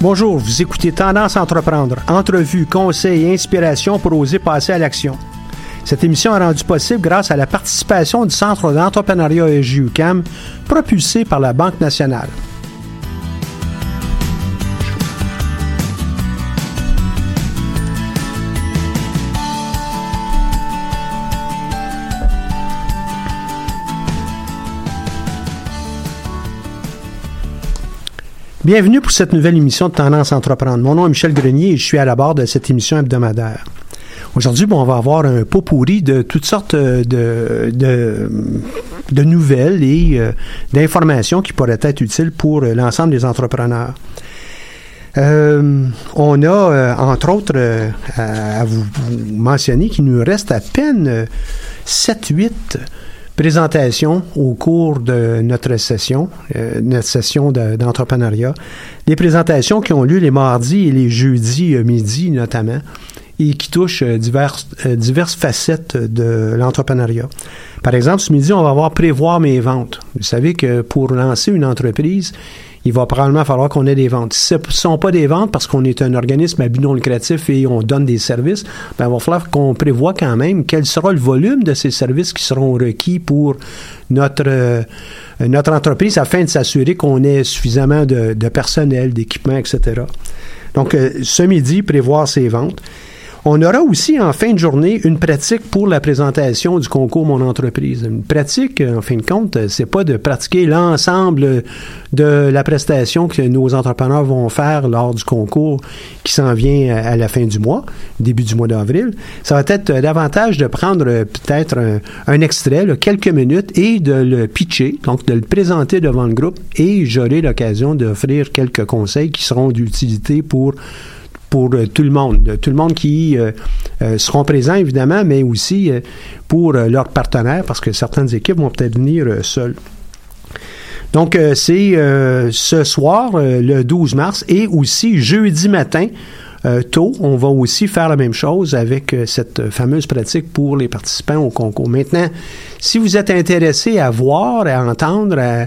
Bonjour, vous écoutez Tendance Entreprendre, entrevue, conseils et inspiration pour oser passer à l'action. Cette émission est rendue possible grâce à la participation du Centre d'entrepreneuriat EJUCAM, propulsé par la Banque nationale. Bienvenue pour cette nouvelle émission de Tendance Entreprendre. Mon nom est Michel Grenier et je suis à la barre de cette émission hebdomadaire. Aujourd'hui, bon, on va avoir un pot pourri de toutes sortes de, de, de nouvelles et euh, d'informations qui pourraient être utiles pour euh, l'ensemble des entrepreneurs. Euh, on a, euh, entre autres, euh, à, vous, mentionner qu'il nous reste à peine 7-8 présentations au cours de notre session, euh, notre session de- d'entrepreneuriat. Des présentations qui ont lieu les mardis et les jeudis euh, midi notamment et qui touchent euh, diverses, euh, diverses facettes de l'entrepreneuriat. Par exemple, ce midi, on va voir prévoir mes ventes. Vous savez que pour lancer une entreprise, il va probablement falloir qu'on ait des ventes. Si ce ne sont pas des ventes parce qu'on est un organisme à but non lucratif et on donne des services, ben, il va falloir qu'on prévoit quand même quel sera le volume de ces services qui seront requis pour notre, euh, notre entreprise afin de s'assurer qu'on ait suffisamment de, de personnel, d'équipement, etc. Donc, euh, ce midi, prévoir ces ventes. On aura aussi en fin de journée une pratique pour la présentation du concours Mon entreprise. Une pratique, en fin de compte, c'est pas de pratiquer l'ensemble de la prestation que nos entrepreneurs vont faire lors du concours qui s'en vient à la fin du mois, début du mois d'avril. Ça va être davantage de prendre euh, peut-être un, extrait, quelques minutes, et de le pitcher, donc de le présenter devant le groupe, et j'aurai l'occasion d'offrir quelques conseils qui seront d'utilité pour pour euh, tout le monde, tout le monde qui euh, euh, seront présents évidemment, mais aussi euh, pour euh, leurs partenaires, parce que certaines équipes vont peut-être venir euh, seules. Donc, euh, c'est euh, ce soir, euh, le 12 mars, et aussi jeudi matin, euh, tôt, on va aussi faire la même chose avec euh, cette fameuse pratique pour les participants au concours. Maintenant, si vous êtes intéressé à voir, à entendre, à,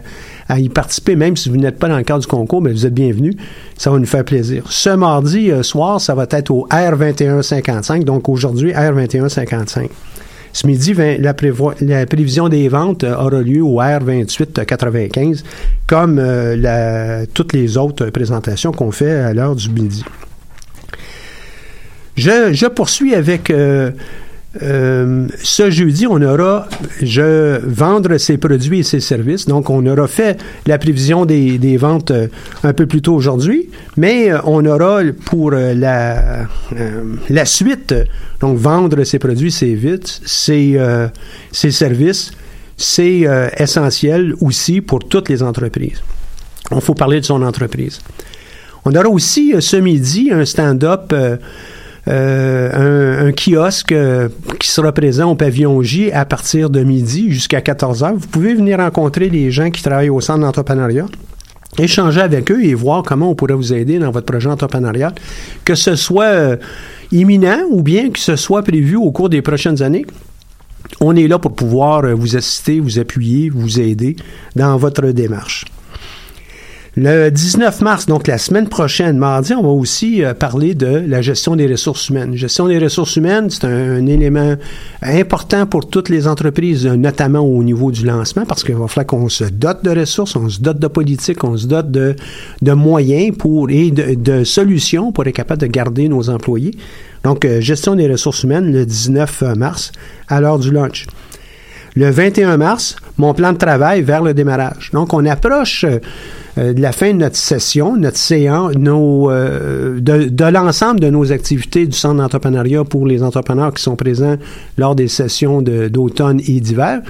y participer, même si vous n'êtes pas dans le cadre du concours, mais vous êtes bienvenus. Ça va nous faire plaisir. Ce mardi soir, ça va être au R2155, donc aujourd'hui R2155. Ce midi, la, prévision des ventes euh, aura lieu au R2895, comme euh, toutes les autres présentations qu'on fait à l'heure du midi. Je, poursuis avec euh, ce jeudi, on aura je vendre ses produits et ses services. Donc, on aura fait la prévision des, ventes un peu plus tôt aujourd'hui, mais on aura pour la, la suite donc, vendre ses produits, c'est vite, euh, ses services, c'est euh, essentiel aussi pour toutes les entreprises. Il faut parler de son entreprise. On aura aussi euh, ce midi un stand-up, un, kiosque qui sera présent au pavillon J à partir de midi jusqu'à 14 h. Vous pouvez venir rencontrer les gens qui travaillent au centre d'entrepreneuriat échanger avec eux et voir comment on pourrait vous aider dans votre projet entrepreneurial, que ce soit imminent ou bien que ce soit prévu au cours des prochaines années. On est là pour pouvoir euh, vous assister, vous appuyer, vous aider dans votre démarche. Le 19 mars, donc la semaine prochaine, mardi, on va aussi euh, parler de la gestion des ressources humaines. Gestion des ressources humaines, c'est un, élément important pour toutes les entreprises, notamment au niveau du lancement, parce qu'il va falloir qu'on se dote de ressources, on se dote de politique, on se dote de, moyens pour et de, solutions pour être capable de garder nos employés. Donc, euh, gestion des ressources humaines le 19 mars à l'heure du lunch. Le 21 mars, mon plan de travail vers le démarrage. Donc, on approche euh, de la fin de notre session, notre séance, nos, euh, de, l'ensemble de nos activités du Centre d'entrepreneuriat pour les entrepreneurs qui sont présents lors des sessions d'automne et d'hiver.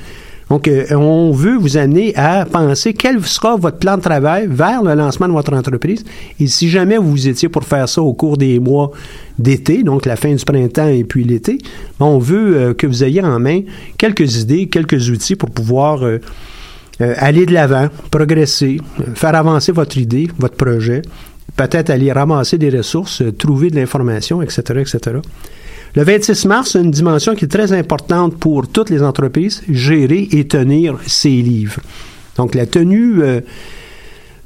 Donc, euh, on veut vous amener à penser quel sera votre plan de travail vers le lancement de votre entreprise. Et si jamais vous étiez pour faire ça au cours des mois d'été, donc la fin du printemps et puis l'été, on veut que vous ayez en main quelques idées, quelques outils pour pouvoir euh, aller de l'avant, progresser, euh, faire avancer votre idée, votre projet, peut-être aller ramasser des ressources, euh, trouver de l'information, etc., etc. Le 26 mars, une dimension qui est très importante pour toutes les entreprises, gérer et tenir ses livres. Donc, la tenue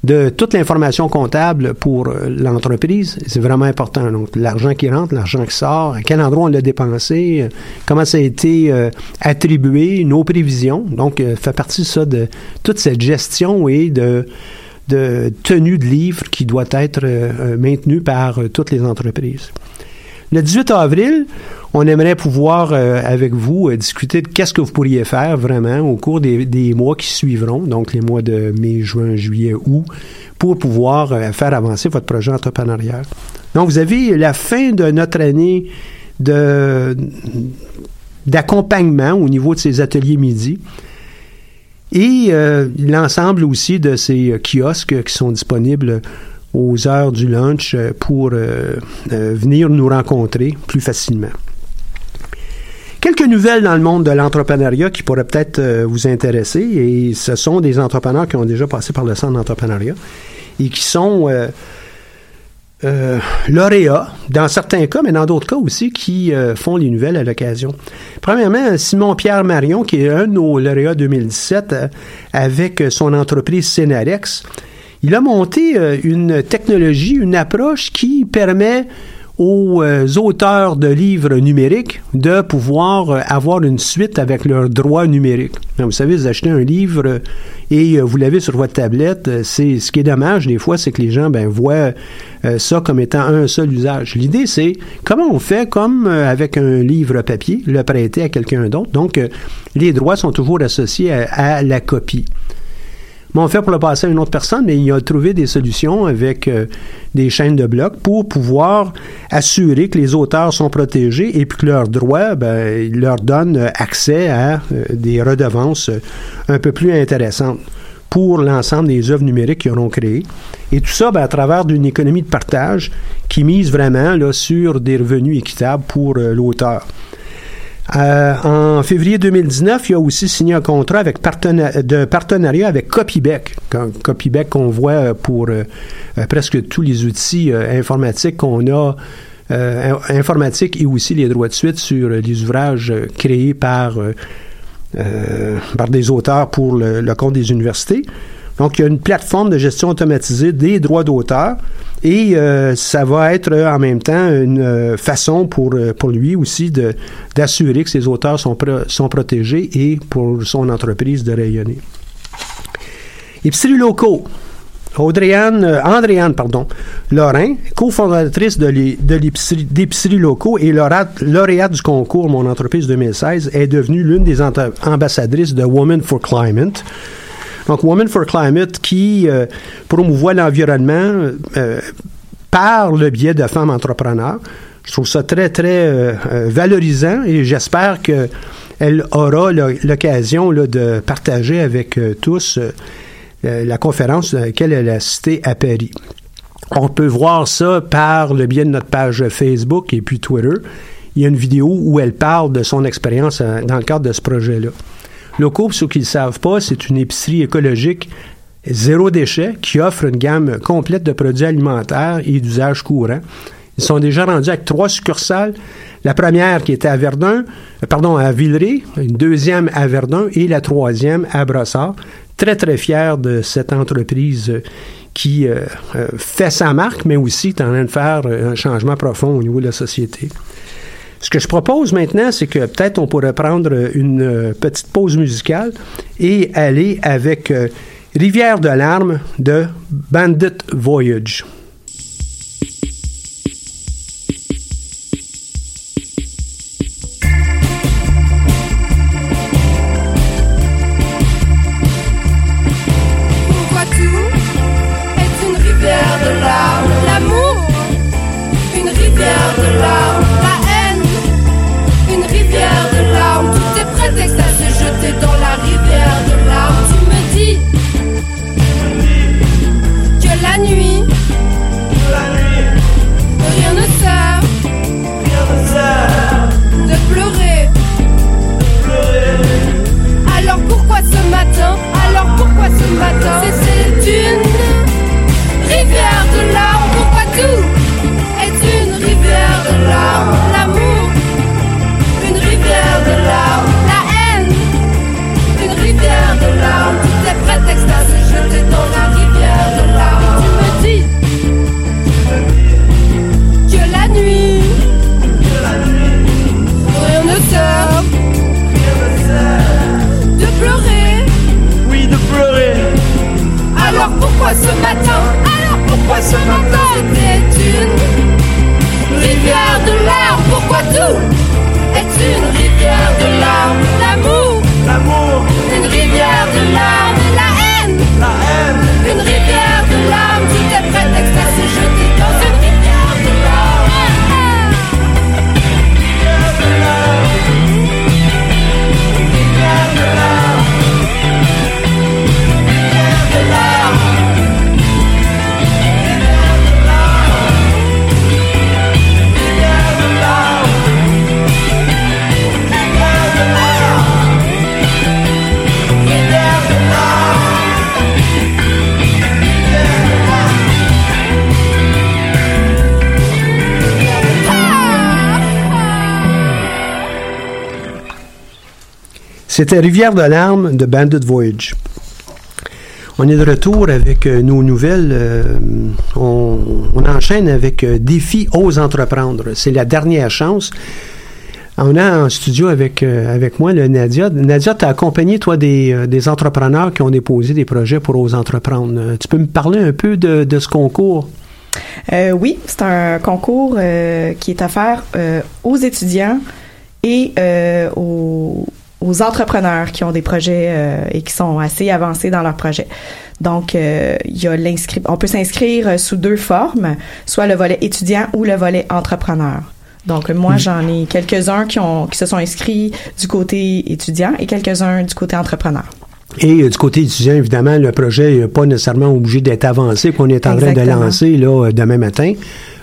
de toute l'information comptable pour euh, l'entreprise, c'est vraiment important. L'argent qui rentre, l'argent qui sort, à quel endroit on l'a dépensé, euh, comment ça a été euh, attribué, nos prévisions. Donc, fait partie ça de toute cette gestion et de, de tenue de livres qui doit être maintenue par toutes les entreprises. Le 18 avril, on aimerait pouvoir, euh, avec vous, euh, discuter de qu'est-ce que vous pourriez faire vraiment au cours des, mois qui suivront, donc les mois de mai, juin, juillet, août, pour pouvoir euh, faire avancer votre projet entrepreneurial. Donc, vous avez la fin de notre année d'accompagnement au niveau de ces ateliers midi et l'ensemble aussi de ces kiosques qui sont disponibles aux heures du lunch pour venir nous rencontrer plus facilement. Quelques nouvelles dans le monde de l'entrepreneuriat qui pourraient peut-être euh, vous intéresser, et ce sont des entrepreneurs qui ont déjà passé par le centre d'entrepreneuriat et qui sont euh, euh, lauréats, dans certains cas, mais dans d'autres cas aussi, qui font les nouvelles à l'occasion. Premièrement, Simon-Pierre Marion, qui est un de nos lauréats 2017, avec son entreprise Scénarex, il a monté une technologie, une approche qui permet aux euh, auteurs de livres numériques de pouvoir euh, avoir une suite avec leurs droits numériques. vous savez, vous achetez un livre et euh, vous l'avez sur votre tablette. C'est ce qui est dommage des fois, c'est que les gens ben, voient ça comme étant un seul usage. L'idée, c'est comment on fait comme avec un livre papier, le prêter à quelqu'un d'autre. Donc, les droits sont toujours associés à la copie on fait pour le passer une autre personne, mais il a trouvé des solutions avec euh, des chaînes de blocs pour pouvoir assurer que les auteurs sont protégés et puis que leurs droits ben, leur donnent accès à euh, des redevances euh, un peu plus intéressantes pour l'ensemble des œuvres numériques qu'ils auront créées. Et tout ça ben, à travers d'une économie de partage qui mise vraiment là, sur des revenus équitables pour l'auteur. Euh, en février 2019, il a aussi signé un contrat de partenariat avec Copybec. Copybec qu'on voit pour euh, euh, presque tous les outils euh, informatiques qu'on a, euh, in- informatiques et aussi les droits de suite sur euh, les ouvrages euh, créés par, euh, euh, par des auteurs pour le compte des universités. Donc, il y a une plateforme de gestion automatisée des droits d'auteur et euh, ça va être euh, en même temps une euh, façon pour, pour lui aussi d'assurer que ses auteurs sont, sont protégés et pour son entreprise de rayonner. Épiceries locaux. Audrey-Anne, Andréanne, pardon, Lorrain, cofondatrice de locaux et lauréate, du concours Mon entreprise 2016, est devenue l'une des ambassadrices de Women for Climate. Donc, Women for Climate qui euh, promouvoit l'environnement euh, par le biais de femmes entrepreneurs. Je trouve ça très, très euh, euh, valorisant et j'espère qu'elle aura l'occasion de partager avec euh, tous euh, la conférence à laquelle elle a assisté à Paris. On peut voir ça par le biais de notre page Facebook et puis Twitter. Il y a une vidéo où elle parle de son expérience dans le cadre de ce projet-là. Locaux, pour ceux qui ne le savent pas, c'est une épicerie écologique zéro déchet qui offre une gamme complète de produits alimentaires et d'usage courant. Ils sont déjà rendus avec trois succursales. La première qui était à Verdun, euh, pardon, à Villeray, une deuxième à Verdun et la troisième à Brossard. Très, très fier de cette entreprise euh, qui euh, fait sa marque, mais aussi est en train de faire un changement profond au niveau de la société. Ce que je propose maintenant, c'est que peut-être on pourrait prendre une euh, petite pause musicale et aller avec euh, Rivière de larmes de Bandit Voyage. C'était Rivière de larmes de Bandit Voyage. On est de retour avec euh, nos nouvelles. euh, on, enchaîne avec euh, Défi Ose entreprendre. C'est la dernière chance. On a en studio avec, avec moi le Nadia. Nadia, tu as accompagné, toi, des, des entrepreneurs qui ont déposé des projets pour Ose entreprendre. Tu peux me parler un peu de, de ce concours? Oui, c'est un concours qui est offert aux étudiants et aux, aux entrepreneurs qui ont des projets euh, et qui sont assez avancés dans leurs projets. Donc, euh, il y a on peut s'inscrire euh, sous deux formes, soit le volet étudiant ou le volet entrepreneur. Donc, moi, j'en ai quelques-uns qui, ont, qui se sont inscrits du côté étudiant et quelques-uns du côté entrepreneur. Et euh, du côté étudiant, évidemment, le projet n'est pas nécessairement obligé d'être avancé, qu'on est en train de lancer là, demain matin.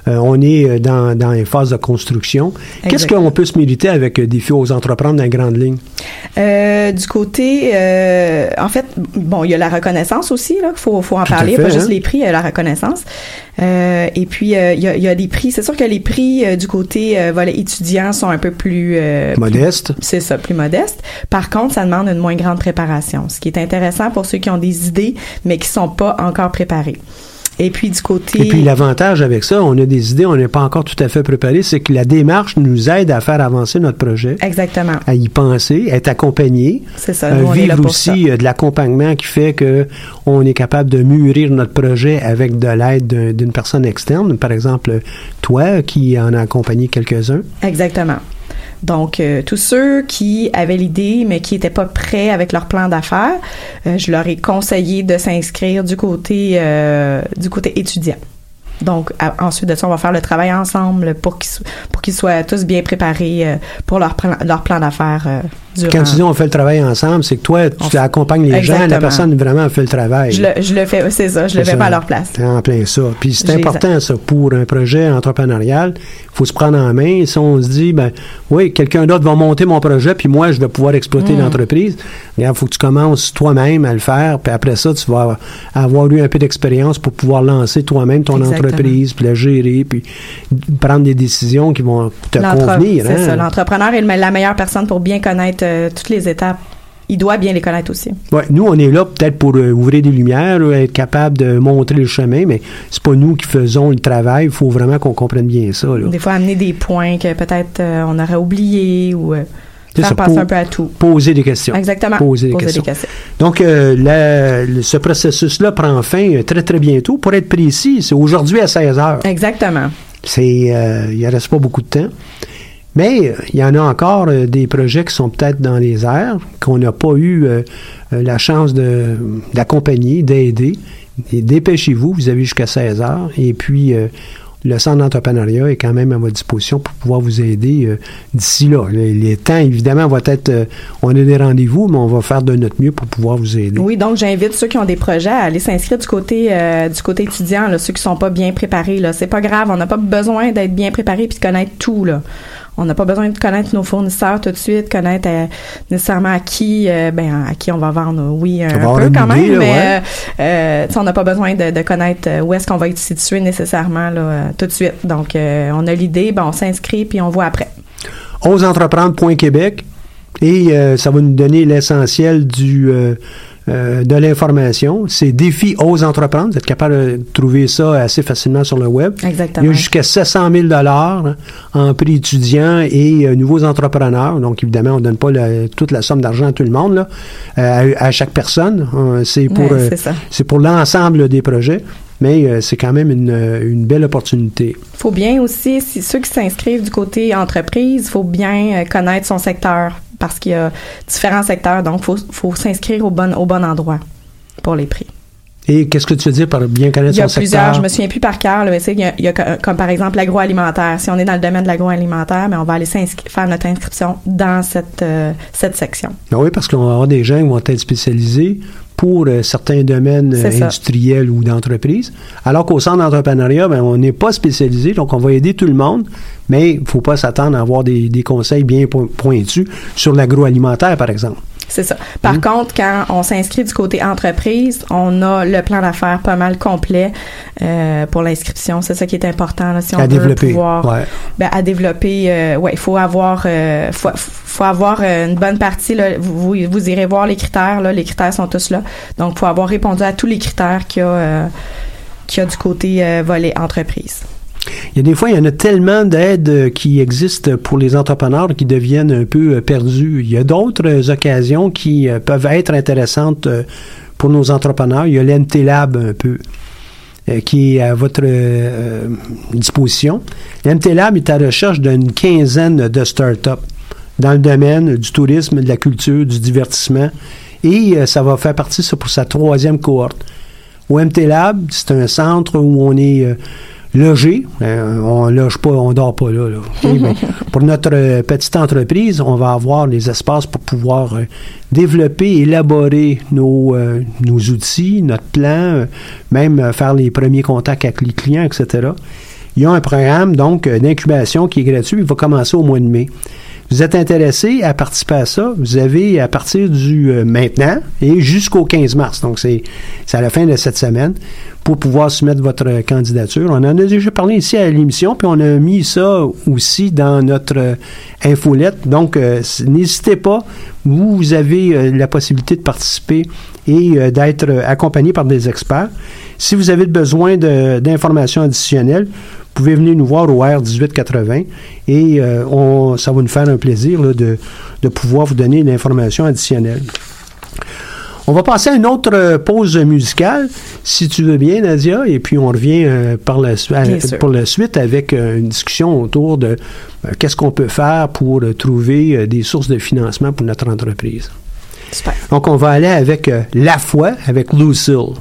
Euh, on est euh, dans, dans les phases de construction. Qu'est-ce qu'on peut se mériter avec euh, Défi aux entreprendre dans les grandes lignes? Euh, du côté, euh, en fait, bon, il y a la reconnaissance aussi, là, faut, faut en Tout parler, fait, pas hein. juste les prix, il y a la reconnaissance. Euh, et puis, il y, a, il y a des prix, c'est sûr que les prix du côté euh, volet étudiant sont un peu plus... euh, Modeste. c'est ça, plus modeste. Par contre, ça demande une moins grande préparation, ce qui est intéressant pour ceux qui ont des idées, mais qui sont pas encore préparés. Et puis, du côté... Et puis l'avantage avec ça, on a des idées, on n'est pas encore tout à fait préparé, c'est que la démarche nous aide à faire avancer notre projet, Exactement. à y penser, à être accompagné, C'est ça, Euh, nous, on est là vivre pour aussi ça. euh, de l'accompagnement qui fait que on est capable de mûrir notre projet avec de l'aide d'un- d'une personne externe, par exemple toi qui en a accompagné quelques-uns. Exactement. Donc, euh, tous ceux qui avaient l'idée, mais qui n'étaient pas prêts avec leur plan d'affaires, euh, je leur ai conseillé de s'inscrire du côté euh, du côté étudiant. Donc, ensuite de ça, on va faire le travail ensemble pour qu'ils so- pour qu'ils soient tous bien préparés pour leur plan, leur plan d'affaires durant. Quand tu dis on fait le travail ensemble, c'est que toi, tu accompagnes les gens, la personne vraiment fait le travail. je, le, je le fais, c'est ça, je le fais pas à leur place. T'es en plein ça. Puis c'est important, ça, pour un projet entrepreneurial. Il faut se prendre en main. Si on se dit, ben, oui, quelqu'un d'autre va monter mon projet, puis moi, je vais pouvoir exploiter Mm. l'entreprise. Il faut que tu commences toi-même à le faire, puis après ça, tu vas avoir eu un peu d'expérience pour pouvoir lancer toi-même ton Exactement. entreprise, puis la gérer, puis prendre des décisions qui vont te convenir. C'est hein. ça. L'entrepreneur est la meilleure personne pour bien connaître euh, toutes les étapes. Il doit bien les connaître aussi. Ouais, nous, on est là peut-être pour euh, ouvrir des lumières, euh, être capable de montrer le chemin, mais c'est pas nous qui faisons le travail. Il faut vraiment qu'on comprenne bien ça. Là. Des fois, amener des points que peut-être euh, on aurait oubliés ou faire ça, un peu à tout. Poser des questions. Exactement. Poser des questions. Donc, la- le- ce processus-là prend fin très, très bientôt. Pour être précis, c'est aujourd'hui à 16 heures. Exactement. C'est, il ne reste pas beaucoup de temps. Mais euh, il y en a encore euh, des projets qui sont peut-être dans les airs, qu'on n'a pas eu euh, euh, la chance d'accompagner, d'aider. Dépêchez-vous, vous avez jusqu'à 16 heures. Et puis, euh, le centre d'entrepreneuriat est quand même à votre disposition pour pouvoir vous aider euh, d'ici là. Les, les temps, évidemment, vont être... on a des rendez-vous, mais on va faire de notre mieux pour pouvoir vous aider. Oui, donc j'invite ceux qui ont des projets à aller s'inscrire du côté du côté étudiant, là, ceux qui sont pas bien préparés. Là, c'est pas grave, on n'a pas besoin d'être bien préparé puis de connaître tout là. On n'a pas besoin de connaître nos fournisseurs tout de suite, connaître euh, nécessairement à qui, euh, ben à qui on va vendre. Oui, un, avoir peu quand même, mais ouais. euh, on n'a pas besoin de, de connaître où est-ce qu'on va être situé nécessairement là, tout de suite. Donc, on a l'idée, ben on s'inscrit puis on voit après. oseentreprendre.québec et ça va nous donner l'essentiel du euh, de l'information. C'est défi ose entreprendre. Vous êtes capable de trouver ça assez facilement sur le web. Exactement. Il y a jusqu'à 700 000 dollars en prix étudiants et euh, nouveaux entrepreneurs. Donc évidemment, on donne pas la- toute la somme d'argent à tout le monde là, euh, à, à chaque personne. C'est pour Ouais, c'est ça. c'est pour l'ensemble des projets, mais euh, c'est quand même une, une belle opportunité. faut bien aussi, si ceux qui s'inscrivent du côté entreprise, faut bien euh, connaître son secteur parce qu'il y a différents secteurs, donc faut faut s'inscrire au bon au bon endroit pour les prix. Et qu'est-ce que tu veux dire par bien connaître Il y a son plusieurs, secteur? je me souviens plus par cœur, là, mais il y a, il y a co- comme par exemple l'agroalimentaire. Si on est dans le domaine de l'agroalimentaire, mais on va aller faire notre inscription dans cette euh, cette section. Ben oui, parce qu'on va avoir des gens qui vont être spécialisés pour euh, certains domaines euh, industriels ou d'entreprise. Alors qu'au centre d'entrepreneuriat, ben, on n'est pas spécialisé, donc on va aider tout le monde, mais il ne faut pas s'attendre à avoir des, des conseils bien po- pointus sur l'agroalimentaire, par exemple. C'est ça. Par Mm. contre, quand on s'inscrit du côté entreprise, on a le plan d'affaires pas mal complet euh, pour l'inscription. C'est ça qui est important là, si on à veut développer. pouvoir Ouais. ben, à développer. euh, ouais, il faut avoir, euh, faut, faut avoir euh, une bonne partie. Là, vous, vous, vous irez voir les critères. Là, les critères sont tous là. Donc, faut avoir répondu à tous les critères qu'il y a, euh, qu'il y a du côté euh, volet entreprise. Il y a des fois, il y en a tellement d'aides euh, qui existent pour les entrepreneurs qui deviennent un peu euh, perdus. Il y a d'autres euh, occasions qui peuvent être intéressantes pour nos entrepreneurs. Il y a l'MT Lab un peu qui est à votre disposition. L'MT Lab est à la recherche d'une quinzaine de startups dans le domaine du tourisme, de la culture, du divertissement. Et ça va faire partie, pour sa troisième cohorte. Au MT Lab, c'est un centre où on est logé. Euh, on loge pas, on dort pas là. là. Pour notre euh, petite entreprise, on va avoir les espaces pour pouvoir euh, développer, élaborer nos, euh, nos outils, notre plan, euh, même faire les premiers contacts avec les clients, etc. Il y a un programme donc d'incubation qui est gratuit. Il va commencer au mois de mai. Vous êtes intéressé à participer à ça, vous avez à partir du euh, maintenant et jusqu'au 15 mars, donc c'est à la fin de cette semaine, pour pouvoir soumettre votre candidature. On en a déjà parlé ici à l'émission, puis on a mis ça aussi dans notre euh, infolette. Donc, euh, n'hésitez pas, vous, vous avez euh, la possibilité de participer et d'être accompagné par des experts. Si vous avez besoin d'informations additionnelles, pouvez venir nous voir au R1880 et euh, on, ça va nous faire un plaisir là, de, de pouvoir vous donner l'information additionnelle. On va passer à une autre euh, pause musicale, si tu veux bien, Nadia, et puis on revient euh, par la, à- pour la suite avec euh, une discussion autour de euh, qu'est-ce qu'on peut faire pour trouver des sources de financement pour notre entreprise. Super. Donc, on va aller avec La Foi, avec Lucille.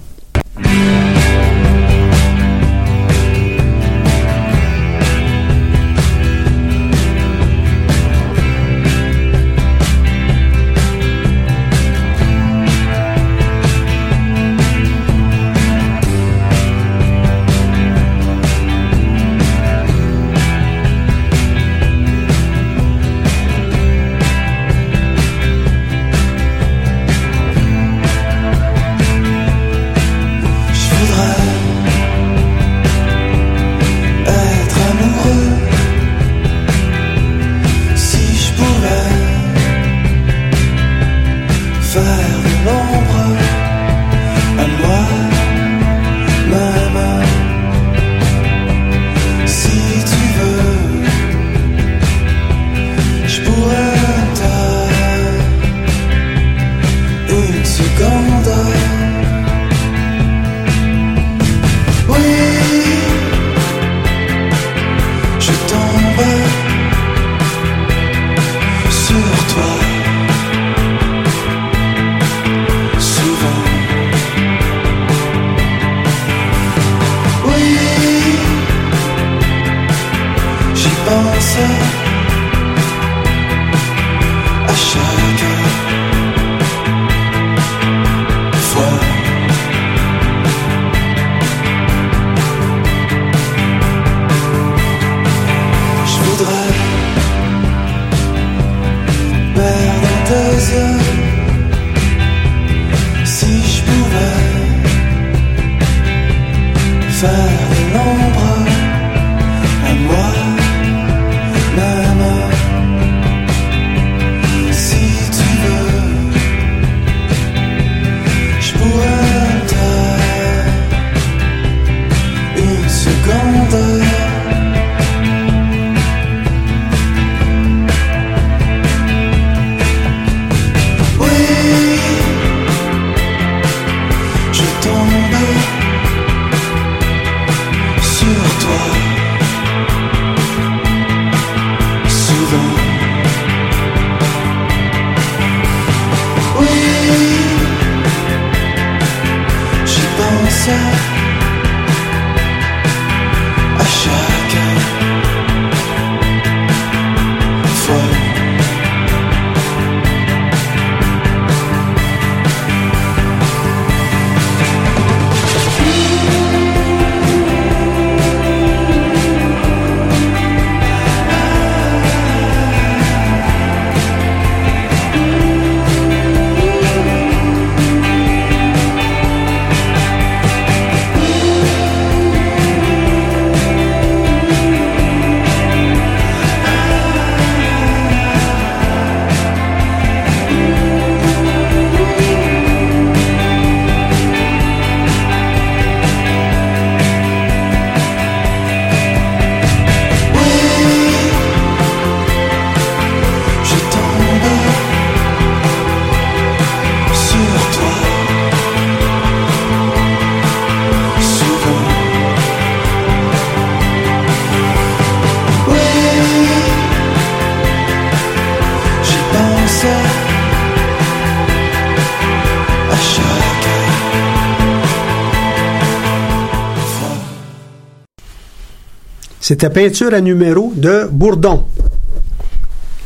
C'était peinture à numéro de Bourdon.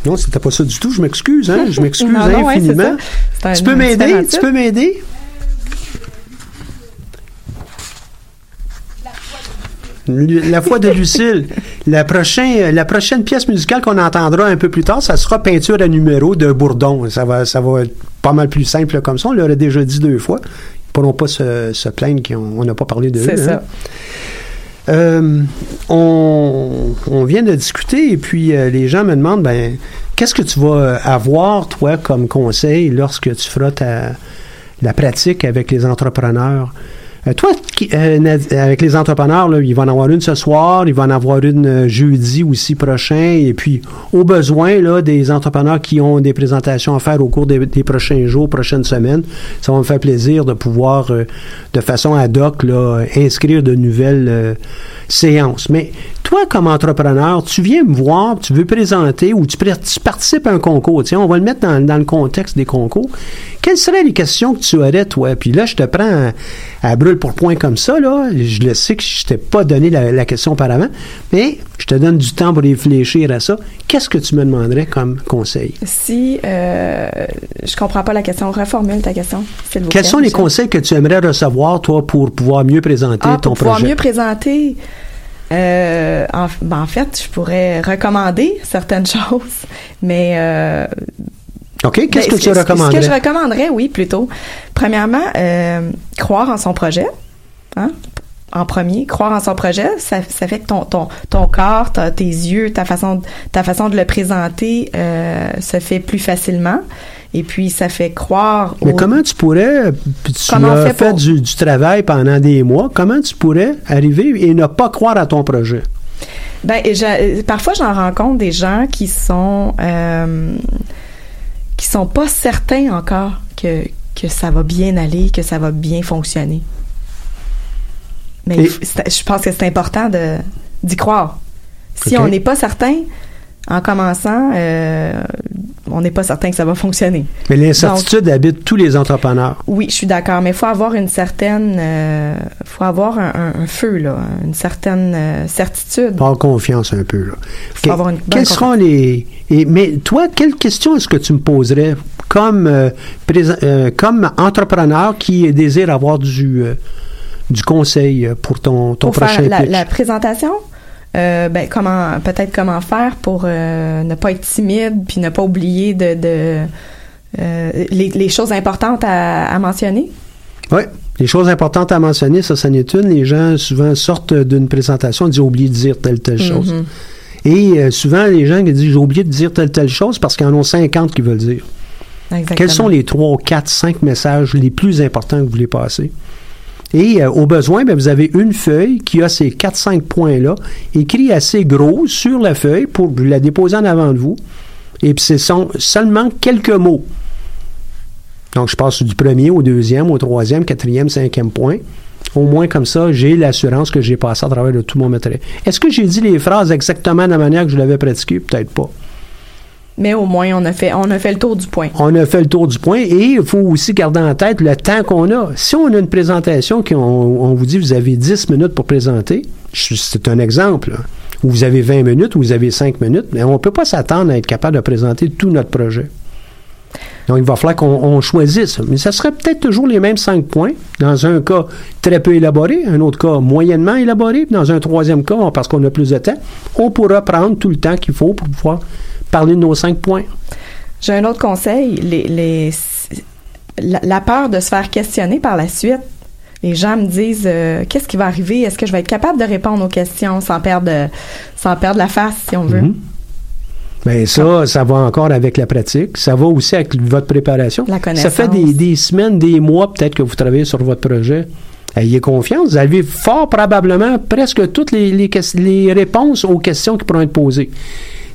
Non, c'était pas ça du tout. Je m'excuse, hein. Je m'excuse non, ouais, infiniment. tu peux m'aider? Tu peux m'aider? La foi de Lucille. La, prochain, la prochaine pièce musicale qu'on entendra un peu plus tard, ça sera Peinture à numéro de Bourdon. Ça va, ça va être pas mal plus simple comme ça. On l'aurait déjà dit deux fois. Ils pourront pas se, se plaindre qu'on n'a pas parlé de C'est eux, ça. hein. Euh, on, on vient de discuter et puis euh, les gens me demandent ben qu'est-ce que tu vas euh, avoir toi comme conseil lorsque tu feras ta la pratique avec les entrepreneurs? Euh, toi, euh, Nad- avec les entrepreneurs, là, il va en avoir une ce soir, il va en avoir une euh, jeudi aussi prochain, et puis au besoin là, des entrepreneurs qui ont des présentations à faire au cours des, des prochains jours, prochaines semaines, ça va me faire plaisir de pouvoir, euh, de façon ad hoc, là, inscrire de nouvelles euh, séances. Mais toi, comme entrepreneur, tu viens me voir, tu veux présenter ou tu, participes à un concours. Tiens, on va le mettre dans, dans le contexte des concours. Quelles seraient les questions que tu aurais, toi? Puis là, je te prends à, à brûle pour point comme ça, là. Je le sais que je t'ai pas donné la, la question auparavant, mais je te donne du temps pour réfléchir à ça. Qu'est-ce que tu me demanderais comme conseil? Si euh, je comprends pas la question, reformule ta question. s'il vous Quels sont les conseils que tu aimerais recevoir, toi, pour pouvoir mieux présenter Ah, ton pour pouvoir projet? mieux présenter. Euh, en, ben, en fait, je pourrais recommander certaines choses, mais euh, OK? Qu'est-ce ben, que ce tu Ce recommanderais? que je recommanderais, oui, plutôt. Premièrement, euh, croire en son projet. Hein? En premier, croire en son projet, ça, ça fait que ton, ton, ton corps, ta- tes yeux, ta façon, de- ta façon de le présenter euh, se fait plus facilement. Et puis, ça fait croire Mais comment tu pourrais, puis tu Comment as fait fait pour- du, du travail pendant des mois, comment tu pourrais arriver et ne pas croire à ton projet? Ben, j'a- parfois, j'en rencontre des gens qui sont euh, qui sont pas certains encore que que ça va bien aller, que ça va bien fonctionner. Mais Et- je pense que c'est important de d'y croire. Si on n'est pas certain en commençant, euh, on n'est pas certain que ça va fonctionner. Mais l'incertitude habite tous les entrepreneurs. Oui, je suis d'accord, mais il faut avoir une certaine, euh, faut avoir un, un- un feu là, une certaine euh, certitude. Avoir confiance un peu. Là. Faut avoir une Quelles seront les. et- mais toi, quelle question est-ce que tu me poserais comme, euh, présen- euh, comme entrepreneur qui désire avoir du, du conseil pour ton, ton pour prochain faire la, pitch? la présentation, euh, ben comment peut-être comment faire pour euh, ne pas être timide puis ne pas oublier de, de euh, les, les choses importantes à, à mentionner? Oui. Les choses importantes à mentionner, ça, ça n'est une. Les gens souvent sortent d'une présentation et disent oublié de dire telle, telle chose. Mhm. Et souvent, les gens qui disent j'ai oublié de dire telle, telle chose parce qu'ils en ont 50 qui veulent dire. Exactement. Quels sont les 3, 4, 5 messages les plus importants que vous voulez passer? Et euh, au besoin, ben, vous avez une feuille qui a ces 4-5 points-là, écrits assez gros sur la feuille pour la déposer en avant de vous. Et puis, ce sont seulement quelques mots. Donc, je passe du premier au deuxième, au troisième, quatrième, cinquième point. Au moins, comme ça, j'ai l'assurance que j'ai passé à travers de tout mon matériel. Est-ce que j'ai dit les phrases exactement de la manière que je l'avais pratiqué? Peut-être pas. Mais au moins on a fait on a fait le tour du point. On a fait le tour du point et il faut aussi garder en tête le temps qu'on a. Si on a une présentation qu'on on vous dit vous avez 10 minutes pour présenter, c'est un exemple, ou vous avez 20 minutes ou vous avez 5 minutes, mais on ne peut pas s'attendre à être capable de présenter tout notre projet. Donc, il va falloir qu'on on choisisse. Mais ça serait peut-être toujours les mêmes 5 points. Dans un cas très peu élaboré, un autre cas moyennement élaboré, puis dans un troisième cas, parce qu'on a plus de temps, on pourra prendre tout le temps qu'il faut pour pouvoir parler de nos 5 points? J'ai un autre conseil, les, les la, la peur de se faire questionner par la suite. Les gens me disent euh, qu'est-ce qui va arriver, est-ce que je vais être capable de répondre aux questions sans perdre sans perdre la face si on veut? Mhm. Bien, ça, ça va encore avec la pratique. Ça va aussi avec votre préparation. La Ça fait des, connaissance. des semaines, des mois peut-être que vous travaillez sur votre projet. Ayez confiance. Vous avez fort probablement presque toutes les, les réponses aux questions qui pourront être posées.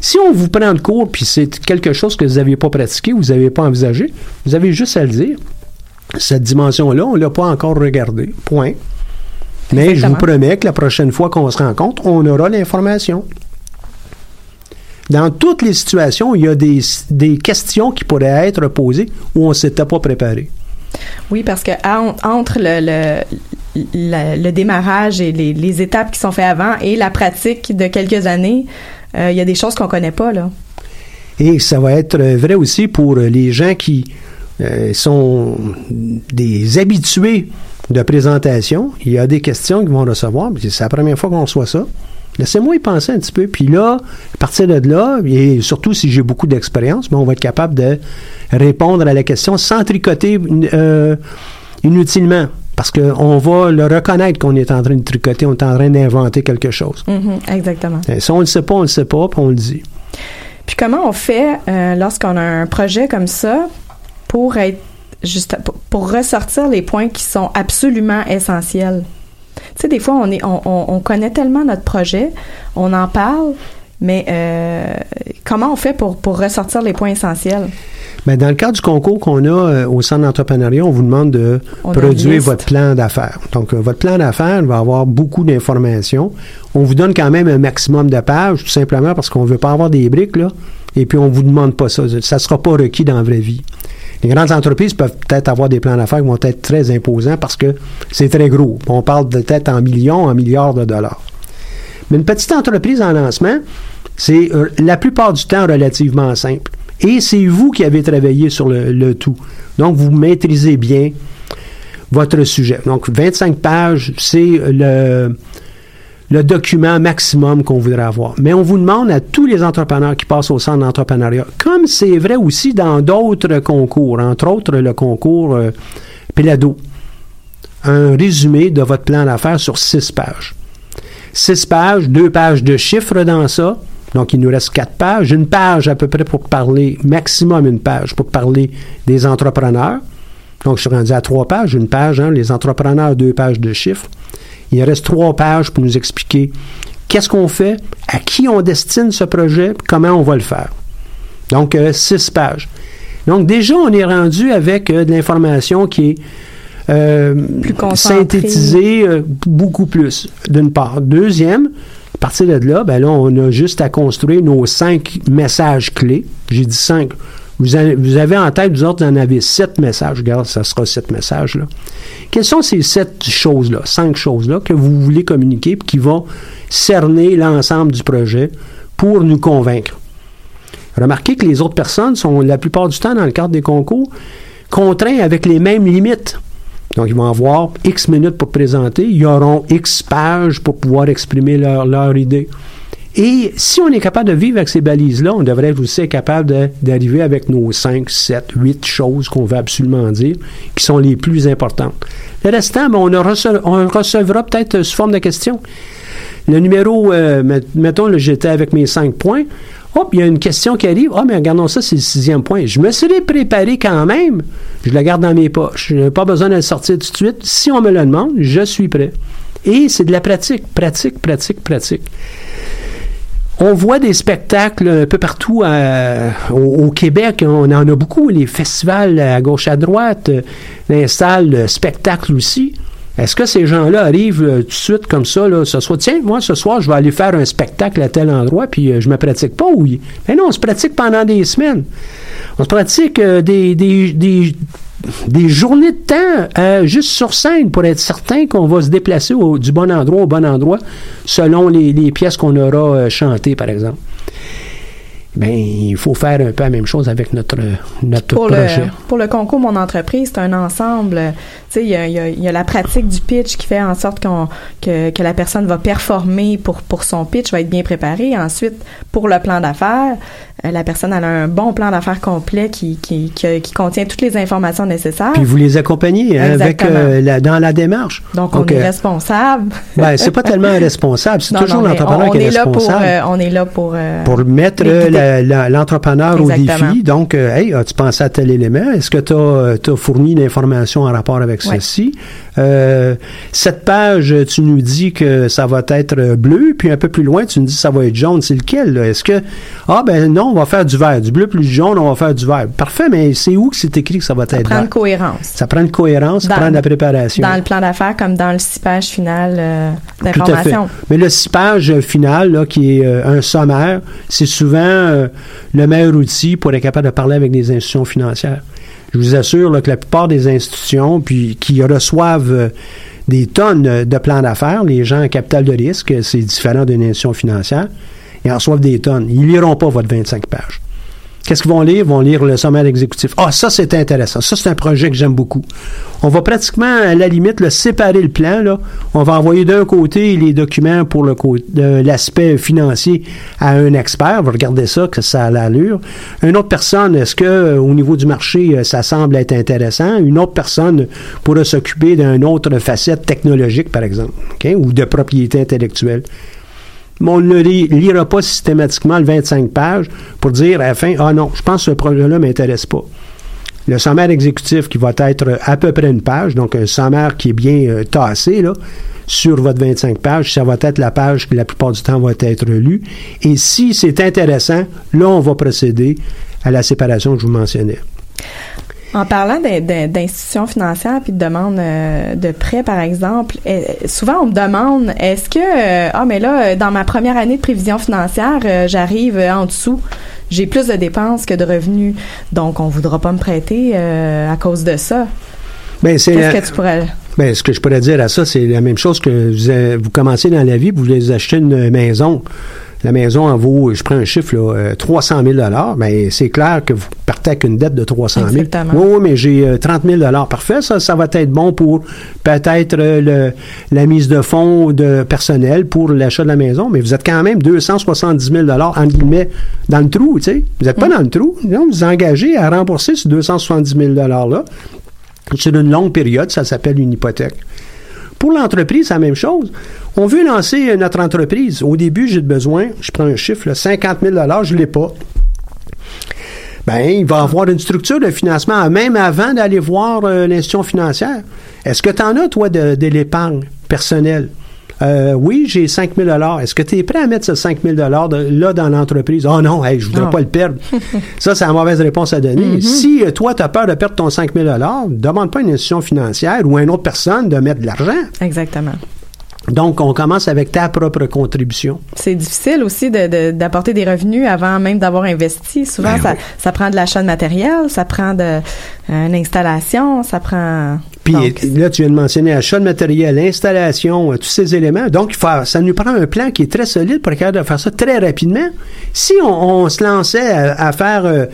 Si on vous prend le cours puis c'est quelque chose que vous n'avez pas pratiqué, vous n'avez pas envisagé, vous avez juste à le dire. Cette dimension-là, on ne l'a pas encore regardée. Point. Mais je vous promets que la prochaine fois qu'on se rencontre, on aura l'information. Dans toutes les situations, il y a des, des questions qui pourraient être posées où on ne s'était pas préparé. Oui, parce que en- entre le, le, le- le démarrage et les, les étapes qui sont faites avant et la pratique de quelques années, euh, il y a des choses qu'on connaît pas là. Et ça va être vrai aussi pour les gens qui euh, sont des habitués de présentation. Il y a des questions qu'ils vont recevoir. C'est la première fois qu'on reçoit ça. Laissez-moi y penser un petit peu. Puis là, à partir de là, et surtout si j'ai beaucoup d'expérience, ben, on va être capable de répondre à la question sans tricoter euh, inutilement. Parce qu'on va le reconnaître qu'on est en train de tricoter, on est en train d'inventer quelque chose. Mhm, exactement. Et si on ne le sait pas, on ne le sait pas, puis on le dit. Puis comment on fait euh, lorsqu'on a un projet comme ça pour être juste pour, pour ressortir les points qui sont absolument essentiels? Tu sais, des fois, on, est, on, on, on connaît tellement notre projet, on en parle, mais euh, comment on fait pour, pour ressortir les points essentiels? Mais dans le cadre du concours qu'on a euh, au centre d'entrepreneuriat, on vous demande de On produire votre plan d'affaires. Donc, euh, votre plan d'affaires va avoir beaucoup d'informations. On vous donne quand même un maximum de pages, tout simplement parce qu'on ne veut pas avoir des briques, là. Et puis, on vous demande pas ça. Ça ne sera pas requis dans la vraie vie. Les grandes entreprises peuvent peut-être avoir des plans d'affaires qui vont être très imposants parce que c'est très gros. On parle de peut-être en millions, en milliards de dollars. Mais une petite entreprise en lancement, c'est euh, la plupart du temps relativement simple. Et c'est vous qui avez travaillé sur le, tout. Donc, vous maîtrisez bien votre sujet. Donc, 25 pages, c'est le, document maximum qu'on voudrait avoir. Mais on vous demande à tous les entrepreneurs qui passent au centre d'entrepreneuriat, comme c'est vrai aussi dans d'autres concours, entre autres le concours euh, un résumé de votre plan d'affaires sur six pages. Six pages, deux pages de chiffres dans ça. Donc, il nous reste quatre pages. Une page à peu près pour parler, maximum une page pour parler des entrepreneurs. Donc, je suis rendu à trois pages. Une page, hein, les entrepreneurs, deux pages de chiffres. Il reste trois pages pour nous expliquer qu'est-ce qu'on fait, à qui on destine ce projet, comment on va le faire. Donc, euh, six pages. Donc, déjà, on est rendu avec euh, de l'information qui est euh, Plus synthétisée euh, beaucoup plus, d'une part. Deuxième, à partir de là, ben là, on a juste à construire nos cinq messages clés. J'ai dit cinq. Vous avez, en tête, vous autres, vous en avez sept messages. Regarde, ça sera sept messages, là. Quelles sont ces sept choses-là, cinq choses-là que vous voulez communiquer et qui vont cerner l'ensemble du projet pour nous convaincre? Remarquez que les autres personnes sont la plupart du temps, dans le cadre des concours, contraints avec les mêmes limites. Donc, ils vont avoir X minutes pour présenter, ils auront X pages pour pouvoir exprimer leur, leur idée. Et si on est capable de vivre avec ces balises-là, on devrait aussi être capable d'arriver avec nos 5, 7, 8 choses qu'on veut absolument dire, qui sont les plus importantes. Le restant, ben, on, en rece- on en recevra peut-être sous forme de questions. Le numéro, euh, met- mettons, j'étais avec mes cinq points. Hop, il y a une question qui arrive. Ah, mais regardons ça, c'est le sixième point. Je me serais préparé quand même. Je le garde dans mes poches. Je n'ai pas besoin de le sortir tout de suite. Si on me le demande, je suis prêt. Et c'est de la pratique, pratique, pratique, pratique. On voit des spectacles un peu partout à- au, Québec. On en a beaucoup. Les festivals à gauche, à droite, euh, les salles spectacle aussi. Est-ce que ces gens-là arrivent euh, tout de suite comme ça, là, ce soir? Tiens, moi, ce soir, je vais aller faire un spectacle à tel endroit, puis euh, je me pratique pas, oui. Mais non, on se pratique pendant des semaines. On se pratique euh, des, des, des, des journées de temps euh, juste sur scène pour être certain qu'on va se déplacer au- du bon endroit au bon endroit selon les, les pièces qu'on aura chantées, par exemple. Ben, il faut faire un peu la même chose avec notre, notre Pour projet. le, pour le concours Mon entreprise, c'est un ensemble. Il y y a- il y a la pratique du pitch qui fait en sorte qu'on, que, que la personne va performer pour, pour son pitch, va être bien préparée. Ensuite, pour le plan d'affaires, euh, la personne a un bon plan d'affaires complet qui, qui, qui, qui contient toutes les informations nécessaires. Puis vous les accompagnez hein, avec euh, la- dans la démarche. Donc, on est euh, responsable. ben, c'est pas tellement responsable, c'est Non, toujours non, l'entrepreneur on, qui est là pour, responsable. euh, on est là pour, euh, pour mettre euh, la- la- l'entrepreneur au défi. Donc, euh, hey, as-tu pensé à tel élément? Est-ce que tu as, fourni l'information en rapport avec Ouais. ceci? Euh, cette page, tu nous dis que ça va être bleu, puis un peu plus loin, tu nous dis que ça va être jaune. C'est lequel? Est-ce que, ah ben non, on va faire du vert. Du bleu plus du jaune, on va faire du vert. Parfait, mais c'est où que c'est écrit que ça va être prendre vert? cohérence. Ça prend une cohérence, ça prend de la préparation. Dans le plan d'affaires comme dans le six pages final euh, d'information. Mais le six pages euh, final, là, qui est euh, un sommaire, c'est souvent euh, le meilleur outil pour être capable de parler avec des institutions financières. Je vous assure que la plupart des institutions puis qui reçoivent euh, des tonnes de plans d'affaires, les gens en capital de risque, c'est différent d'une institution financière, ils en reçoivent des tonnes. Ils liront pas votre 25 pages. Qu'est-ce qu'ils vont lire? Ils vont lire le sommaire exécutif. Ah, ça, c'est intéressant. Ça, c'est un projet que j'aime beaucoup. On va pratiquement, à la limite, le séparer le plan. Là. On va envoyer d'un côté les documents pour l'aspect financier à un expert. On va ça, que ça a l'allure. Une autre personne, est-ce que euh, au niveau du marché, euh, ça semble être intéressant? Une autre personne pourra s'occuper d'une autre facette technologique, par exemple, OK? ou de propriété intellectuelle. Mais on ne li- lira pas systématiquement le 25 pages pour dire à la fin, ah non, je pense que ce projet-là ne m'intéresse pas. Le sommaire exécutif qui va être à peu près une page, donc un sommaire qui est bien euh, tassé là, sur votre 25 pages, ça va être la page qui la plupart du temps va être lue. Et si c'est intéressant, là, on va procéder à la séparation que je vous mentionnais. En parlant d'in- d'in- d'institutions financières puis de demandes euh, de prêts, par exemple, euh, souvent on me demande est-ce que euh, ah mais là dans ma première année de prévision financière, euh, j'arrive en dessous, j'ai plus de dépenses que de revenus, donc on voudra pas me prêter euh, à cause de ça. Ben, c'est Qu'est-ce que tu pourrais Ben, ce que je pourrais dire à ça, c'est la même chose que vous, vous commencez dans la vie, vous voulez acheter une maison. La maison en vaut, je prends un chiffre, là, euh, 300 000 ben, c'est clair que vous partez avec une dette de 300 000 Exactement. Oui, oui, mais j'ai euh, 30 000 Parfait, ça, ça va être bon pour peut-être euh, le- la mise de fonds de personnel pour l'achat de la maison, mais vous êtes quand même 270 000 en guillemets, dans le trou, tu sais. Vous n'êtes pas dans le trou. Non, vous vous engagez à rembourser ces 270 000 $-là sur une longue période, ça s'appelle une hypothèque. Pour l'entreprise, c'est la même chose. On veut lancer notre entreprise. Au début, j'ai besoin, je prends un chiffre, là, 50 000 je ne l'ai pas. Ben, il va avoir une structure de financement, même avant d'aller voir euh, l'institution financière. Est-ce que tu en as, toi, de l'épargne personnelle? Euh, oui, j'ai 5 000 Est-ce que tu es prêt à mettre ce 5 000 de, là dans l'entreprise? Oh non, hey, je voudrais Non. pas le perdre. ça, c'est la mauvaise réponse à donner. Si euh, toi, tu as peur de perdre ton 5 000 demande pas à une institution financière ou à une autre personne de mettre de l'argent. Exactement. Donc, on commence avec ta propre contribution. C'est difficile aussi de- de- d'apporter des revenus avant même d'avoir investi. Souvent, Ben ça, oui. ça prend de l'achat de matériel, ça prend de une installation, ça prend. Puis Donc, là, tu viens de mentionner achat de matériel, installation, euh, tous ces éléments. Donc, il faut- ça nous prend un plan qui est très solide pour être capable de faire ça très rapidement. Si on, on se lançait à, à faire euh,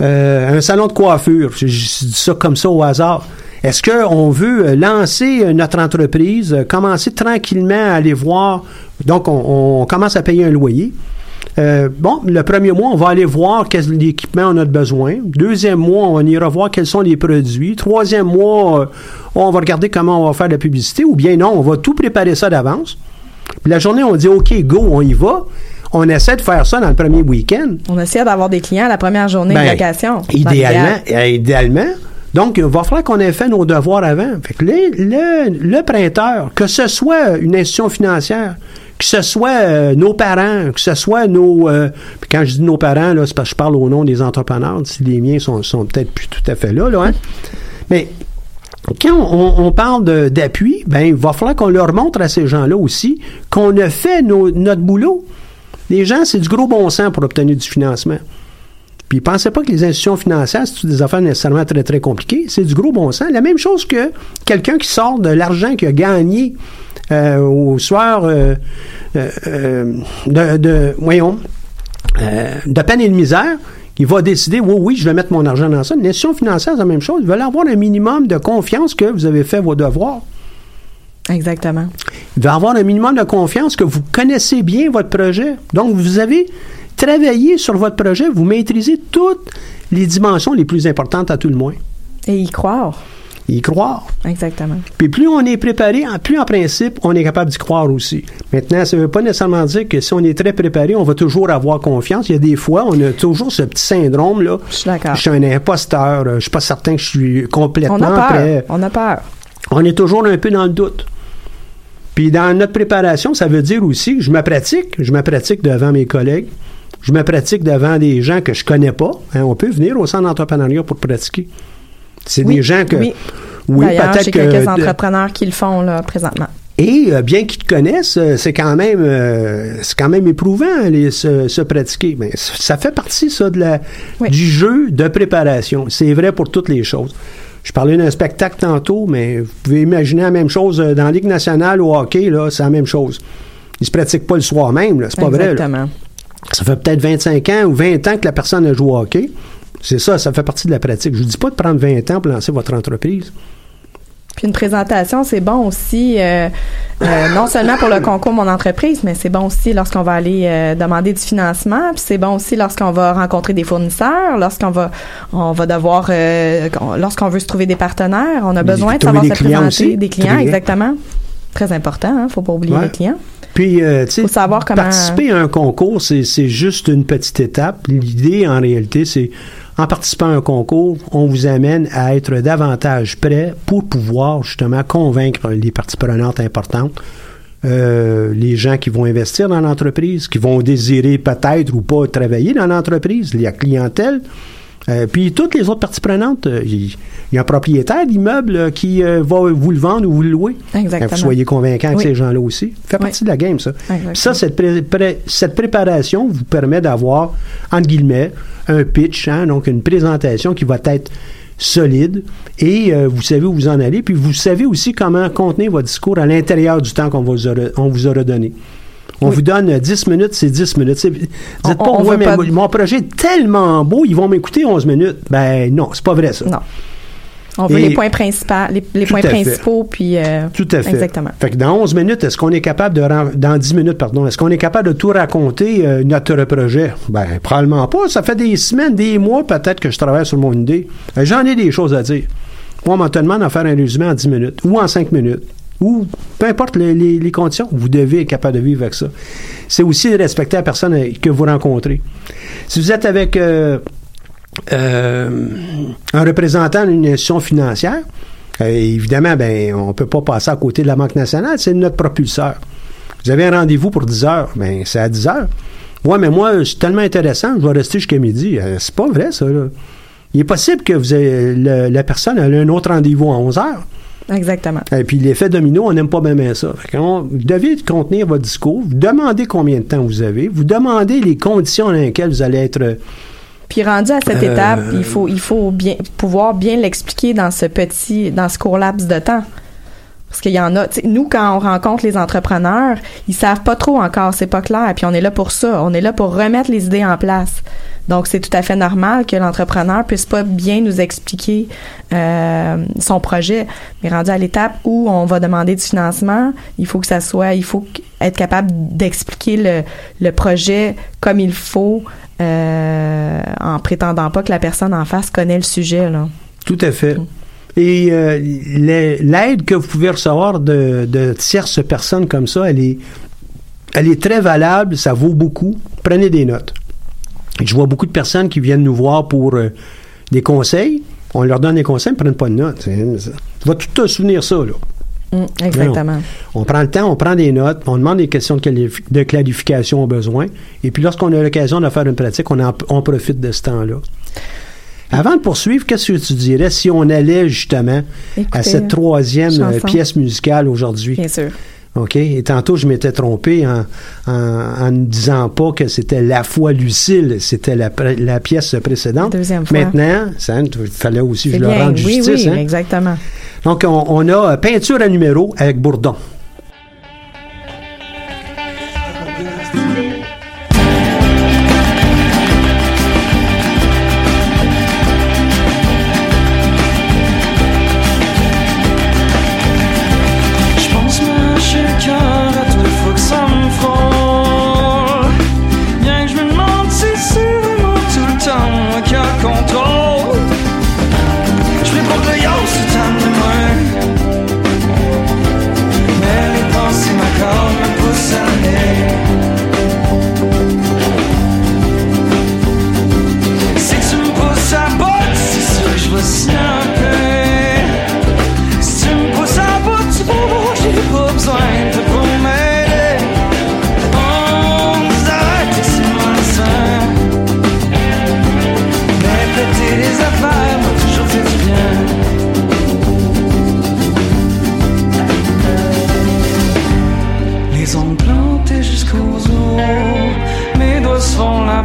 euh, un salon de coiffure, je, je dis ça comme ça au hasard, est-ce qu'on veut euh, lancer euh, notre entreprise, euh, commencer tranquillement à aller voir, donc on, on commence à payer un loyer, euh, bon, le premier mois, on va aller voir quel équipement on a de besoin. Deuxième mois, on ira voir quels sont les produits. Troisième mois, euh, on va regarder comment on va faire la publicité. Ou bien non, on va tout préparer ça d'avance. La journée, on dit OK, go, on y va. On essaie de faire ça dans le premier week-end. on essaie d'avoir des clients la première journée Ben, de location. dans Idéalement, idéalement. Donc, il va falloir qu'on ait fait nos devoirs avant. Fait que le, prêteur, que ce soit une institution financière, que ce soit euh, nos parents, que ce soit nos... euh, puis quand je dis nos parents, c'est parce que je parle au nom des entrepreneurs. Si les miens sont, sont peut-être plus tout à fait là, là, hein. Mais quand on, parle d'appui, ben, il va falloir qu'on leur montre à ces gens-là aussi qu'on a fait notre boulot. Les gens, c'est du gros bon sens pour obtenir du financement. Puis pensez pas que les institutions financières, c'est des affaires nécessairement très, très compliquées? C'est du gros bon sens. La même chose que quelqu'un qui sort de l'argent qu'il a gagné euh, au soir euh, euh, de, de- voyons, de peine et de misère, il va décider, oui, oui, je vais mettre mon argent dans ça. Une institution financière, c'est la même chose. Ils veulent avoir un minimum de confiance que vous avez fait vos devoirs. Exactement. Il va avoir un minimum de confiance que vous connaissez bien votre projet. Donc, vous avez travaillé sur votre projet, vous maîtrisez toutes les dimensions les plus importantes à tout le moins. Et y croire. Y croire. Exactement. Puis plus on est préparé, plus en principe, on est capable d'y croire aussi. Maintenant, ça ne veut pas nécessairement dire que si on est très préparé, on va toujours avoir confiance. Il y a des fois, on a toujours ce petit syndrome-là. Je suis d'accord. Je suis un imposteur, euh, je suis pas certain que je suis complètement On a peur. prêt. On a peur. On est toujours un peu dans le doute. Puis dans notre préparation, ça veut dire aussi que je me pratique. Je me pratique devant mes collègues. Je me pratique devant des gens que je connais pas. Hein, on peut venir au centre d'entrepreneuriat pour pratiquer. C'est Oui, des gens que... oui. Oui, peut-être que... quelques entrepreneurs qui le font là présentement. et euh, bien qu'ils te connaissent, euh, c'est quand même euh, c'est quand même éprouvant les, se, se pratiquer. Mais c- ça fait partie ça de la Oui. du jeu de préparation. C'est vrai pour toutes les choses. Je parlais d'un spectacle tantôt, mais vous pouvez imaginer la même chose dans la Ligue nationale au hockey là, c'est la même chose. Ils se pratiquent pas le soir même, là, c'est pas vrai. là. Ça fait peut-être 25 ans ou 20 ans que la personne a joué au hockey. C'est ça, ça fait partie de la pratique. Je vous dis pas de prendre 20 ans pour lancer votre entreprise. Puis une présentation, c'est bon aussi, euh, euh, non seulement pour le concours Mon entreprise, mais c'est bon aussi lorsqu'on va aller euh, demander du financement. Puis c'est bon aussi lorsqu'on va rencontrer des fournisseurs, lorsqu'on va, on va devoir, lorsqu'on veut se trouver des partenaires. On a besoin de savoir se présenter, aussi. des clients, exactement. Très important, hein, faut pas oublier Ouais. les clients. Puis, euh, tu sais, participer à un concours, c'est c'est juste une petite étape. L'idée, en réalité, c'est en participant à un concours, on vous amène à être davantage prêt pour pouvoir justement convaincre les parties prenantes importantes, euh, les gens qui vont investir dans l'entreprise, qui vont désirer peut-être ou pas travailler dans l'entreprise, la clientèle. Euh, puis toutes les autres parties prenantes, euh, il y a un propriétaire d'immeuble euh, qui va vous le vendre ou vous le louer. Exactement. Que vous soyez convaincant avec Oui. ces gens-là aussi. fait Oui. partie de la game, ça. Ça, cette, pré- pré- cette préparation vous permet d'avoir, entre guillemets, un pitch, hein, donc une présentation qui va être solide et euh, vous savez où vous en allez, puis vous savez aussi comment contenir votre discours à l'intérieur du temps qu'on vous aura, on vous aura donné. On vous donne euh, 10 minutes, c'est 10 minutes. Dites On- pas, on ouais, mais pas- mon projet est tellement beau, ils vont m'écouter 11 minutes. Ben non, c'est pas vrai ça. Non. On veut Et- les points principaux, les, points principaux, puis euh, Tout à fait. Exactement. Fait que dans 11 minutes, est-ce qu'on est capable de dans 10 minutes, pardon, est-ce qu'on est capable de tout raconter euh, notre projet? Ben, probablement pas. Ça fait des semaines, des mois peut-être que je travaille sur mon idée. Euh, J'en ai des choses à dire. Moi, on me demande d'en faire un résumé en 10 minutes ou en 5 minutes. Ou peu importe les, conditions, vous devez être capable de vivre avec ça. C'est aussi de respecter la personne que vous rencontrez. Si vous êtes avec euh, euh, un représentant d'une institution financière, euh, évidemment, ben, on peut pas passer à côté de la Banque nationale, c'est notre propulseur. Vous avez un rendez-vous pour 10 heures, ben, c'est à 10 heures. Ouais, mais moi, c'est tellement intéressant, je vais rester jusqu'à midi. C'est pas vrai, ça, là. Il est possible que vous la personne ait un autre rendez-vous à 11 heures. Exactement. Et puis l'effet domino, on n'aime pas bien, bien ça. Qu'on- vous devez contenir votre discours, vous demandez combien de temps vous avez, vous demandez les conditions dans lesquelles vous allez être Puis rendu à cette Euh, étape, il faut il faut bien pouvoir bien l'expliquer dans ce petit dans ce court laps de temps. Parce qu'il y en a, nous quand on rencontre les entrepreneurs, ils savent pas trop encore, c'est pas clair, puis on est là pour ça, on est là pour remettre les idées en place. Donc c'est tout à fait normal que l'entrepreneur puisse pas bien nous expliquer euh, son projet, mais rendu à l'étape où on va demander du financement, il faut que ça soit, il faut être capable d'expliquer le, le projet comme il faut, euh, en prétendant pas que la personne en face connaît le sujet là. Tout à fait. Et euh, l'aide que vous pouvez recevoir de, de tierces personnes comme ça, elle est, elle est très valable, ça vaut beaucoup. Prenez des notes. Je vois beaucoup de personnes qui viennent nous voir pour euh, des conseils. On leur donne des conseils, ils ne prennent pas de notes. Tu vas tout te souvenir ça, là. Mm, exactement. On prend le temps, on prend des notes, on demande des questions de, de clarification au besoin. Et puis lorsqu'on a l'occasion de faire une pratique, on, en- on profite de ce temps-là. Avant de poursuivre, qu'est-ce que tu dirais si on allait justement à cette troisième euh, chanson. pièce musicale aujourd'hui? Bien sûr. OK? Et tantôt, je m'étais trompé en, en, en ne disant pas que c'était La foi Lucille, c'était la, la pièce précédente. Deuxième fois. Maintenant, ça, il fallait aussi que je leur bien. rende Oui, justice. oui, hein? exactement. Donc, on, on a euh, peinture à numéro avec Bourdon.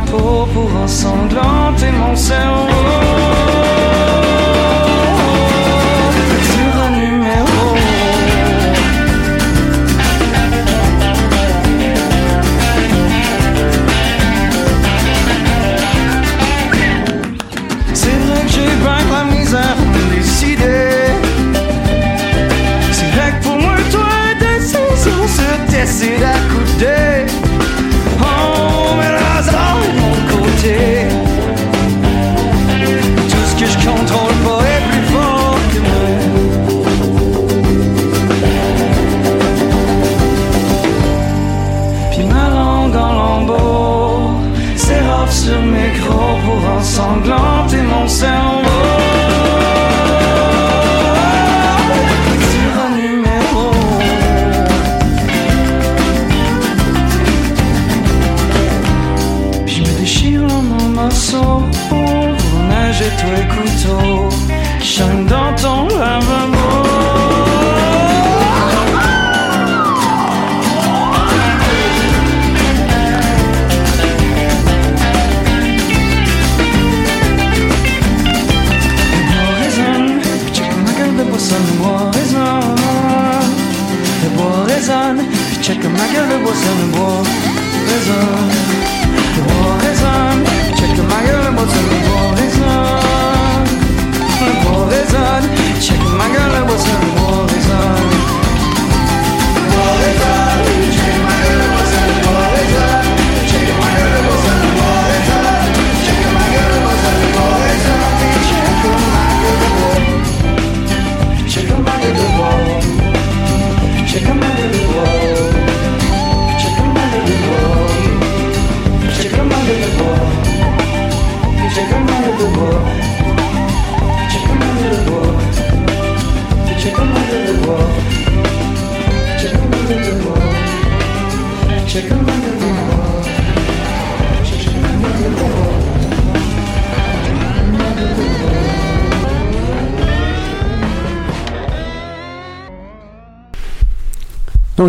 Peau pour ensanglanter mon cerveau. long, long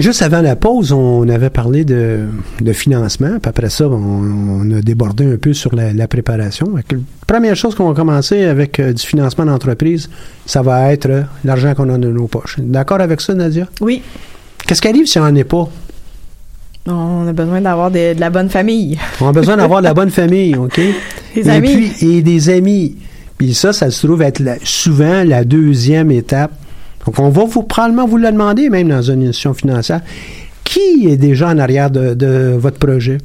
Donc, juste avant la pause, on avait parlé de, de financement. Puis après ça, on, on a débordé un peu sur la, la préparation. La première chose qu'on va commencer avec euh, du financement d'entreprise, ça va être euh, l'argent qu'on a dans nos poches. D'accord avec ça, Nadia? Oui. Qu'est-ce qui arrive si on n'en est pas? On a besoin d'avoir de, de la bonne famille. On a besoin d'avoir de la bonne famille, OK? Des et amis. Puis, et des amis. Puis ça, ça se trouve être la- souvent la deuxième étape. Donc, on va vous probablement vous le demander, même dans une institution financière. Qui est déjà en arrière de, de votre projet?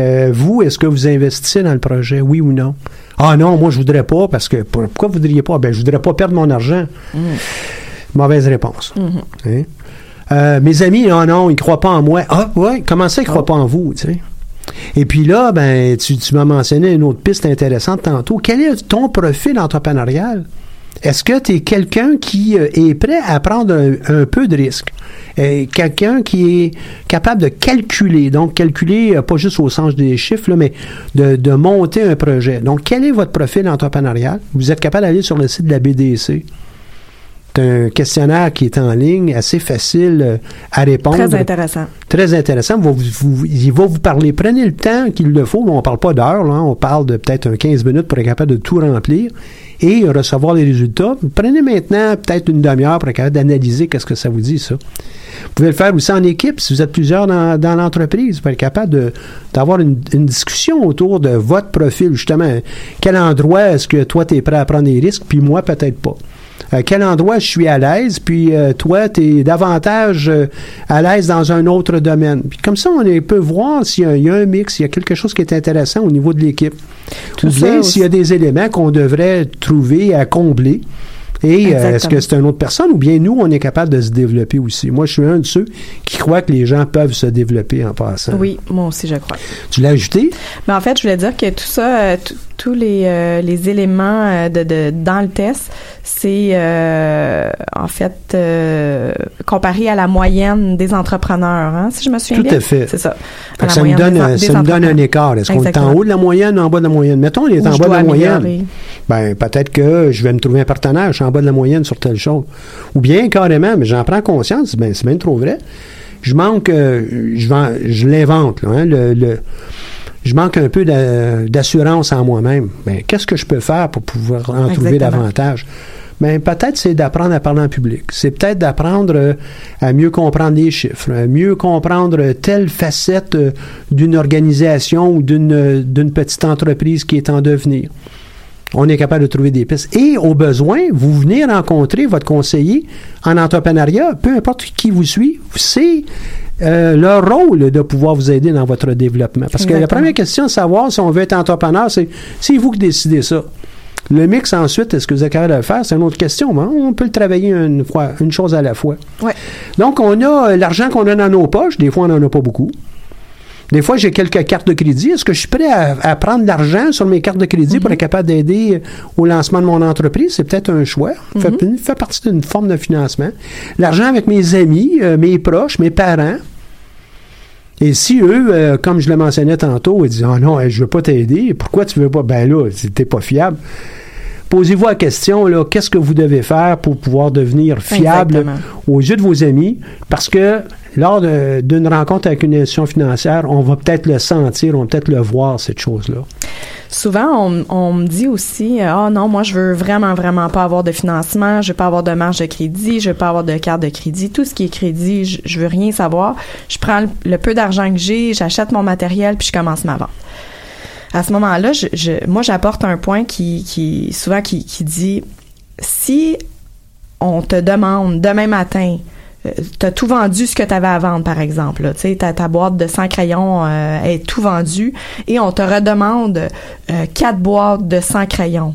Euh, vous, est-ce que vous investissez dans le projet, oui ou non? Ah non, moi, je voudrais pas, parce que pour- pourquoi vous voudriez pas? Ben, je voudrais pas perdre mon argent. Mauvaise réponse. Hein? Euh, mes amis, non, non, ils croient pas en moi. Ah, ouais, comment ça, ils croient pas en vous, tu sais? Et puis là, ben, tu, tu m'as mentionné une autre piste intéressante tantôt. Quel est ton profil entrepreneurial? Est-ce que tu es quelqu'un qui euh, est prêt à prendre un, un peu de risque? Euh, quelqu'un qui est capable de calculer, donc calculer euh, pas juste au sens des chiffres, là, mais de, de monter un projet. Donc, quel est votre profil entrepreneurial? Vous êtes capable d'aller sur le site de la BDC. C'est un questionnaire qui est en ligne, assez facile à répondre. Très intéressant. Très intéressant. Va vous- vous- il va vous parler. Prenez le temps qu'il le faut. On ne parle pas d'heures. là. On parle de peut-être un 15 minutes pour être capable de tout remplir et recevoir les résultats. Prenez maintenant peut-être une demi-heure pour être capable d'analyser qu'est-ce que ça vous dit, ça. Vous pouvez le faire aussi en équipe si vous êtes plusieurs dans, dans l'entreprise. Pouvez être capable d'avoir une, une discussion autour de votre profil, justement. Quel endroit est-ce que toi, tu es prêt à prendre des risques, puis moi, peut-être pas. À quel endroit je suis à l'aise, puis euh, toi, tu es davantage euh, à l'aise dans un autre domaine. Puis comme ça, on est- peut voir s'il y, y a un mix, s'il y a quelque chose qui est intéressant au niveau de l'équipe. Ou bien s'il y a des éléments qu'on devrait trouver à combler. Et euh, est-ce que c'est une autre personne ou bien nous, on est capable de se développer aussi? Moi, je suis un de ceux qui croient que les gens peuvent se développer en passant. Oui, moi aussi, je crois. Tu l'as ajouté? Mais en fait, je voulais dire que tout ça, tous les, euh, les éléments de, de, dans le test, c'est euh, en fait euh, comparé à la moyenne des entrepreneurs, hein, si je me souviens Tout bien. à fait. C'est ça. À ça me donne, des ça me donne un écart. Est-ce qu'on est en haut de la moyenne ou en bas de la moyenne? Mettons, on est en bas de la moyenne. Ben, peut-être que je vais me trouver un partenaire, je suis en bas de la moyenne sur telle chose. Ou bien, carrément, mais j'en prends conscience, ben, c'est bien trop vrai. Je manque, euh, je, je l'invente, hein, le, le- je manque un peu d'a- d'assurance en moi-même. Ben, qu'est-ce que je peux faire pour pouvoir en trouver davantage? Ben, peut-être c'est d'apprendre à parler en public. C'est peut-être d'apprendre euh, à mieux comprendre les chiffres, à mieux comprendre telle facette euh, d'une organisation ou d'une euh, d'une petite entreprise qui est en devenir. On est capable de trouver des pistes. Et au besoin, vous venez rencontrer votre conseiller en entrepreneuriat, peu importe qui vous suit, c'est euh, leur rôle de pouvoir vous aider dans votre développement. Parce que la première question de savoir si on veut être entrepreneur, c'est c'est vous qui décidez ça. Le mix ensuite, est-ce que vous êtes capable de le faire? C'est une autre question, mais on peut le travailler une fois, une chose à la fois. Ouais. Donc, on a euh, l'argent qu'on a dans nos poches. Des fois, on n'en a pas beaucoup. Des fois, j'ai quelques cartes de crédit. Est-ce que je suis prêt à, à prendre de l'argent sur mes cartes de crédit pour être capable d'aider au lancement de mon entreprise? C'est peut-être un choix. Fait, fait partie d'une forme de financement. L'argent avec mes amis, euh, mes proches, mes parents. Et si eux, euh, comme je le mentionnais tantôt, ils disent Ah non, hey, je veux pas t'aider, pourquoi tu veux pas? Ben là, t'es pas fiable. Posez-vous la question, là, qu'est-ce que vous devez faire pour pouvoir devenir fiable Exactement. aux yeux de vos amis? Parce que lors d'une rencontre avec une institution financière, on va peut-être le sentir, on va peut-être le voir, cette chose-là. Souvent, on, me dit aussi, euh, ah non, moi je veux vraiment vraiment pas avoir de financement, je veux pas avoir de marge de crédit, je veux pas avoir de carte de crédit, tout ce qui est crédit, je, veux rien savoir. Je prends le, peu d'argent que j'ai, j'achète mon matériel puis je commence ma vente. À ce moment-là, moi j'apporte un point qui, souvent qui dit si on te demande demain matin, tu as tout vendu ce que tu avais à vendre, par exemple. Tu sais, ta, boîte de 100 crayons euh, est tout vendue et on te redemande euh, quatre boîtes de 100 crayons.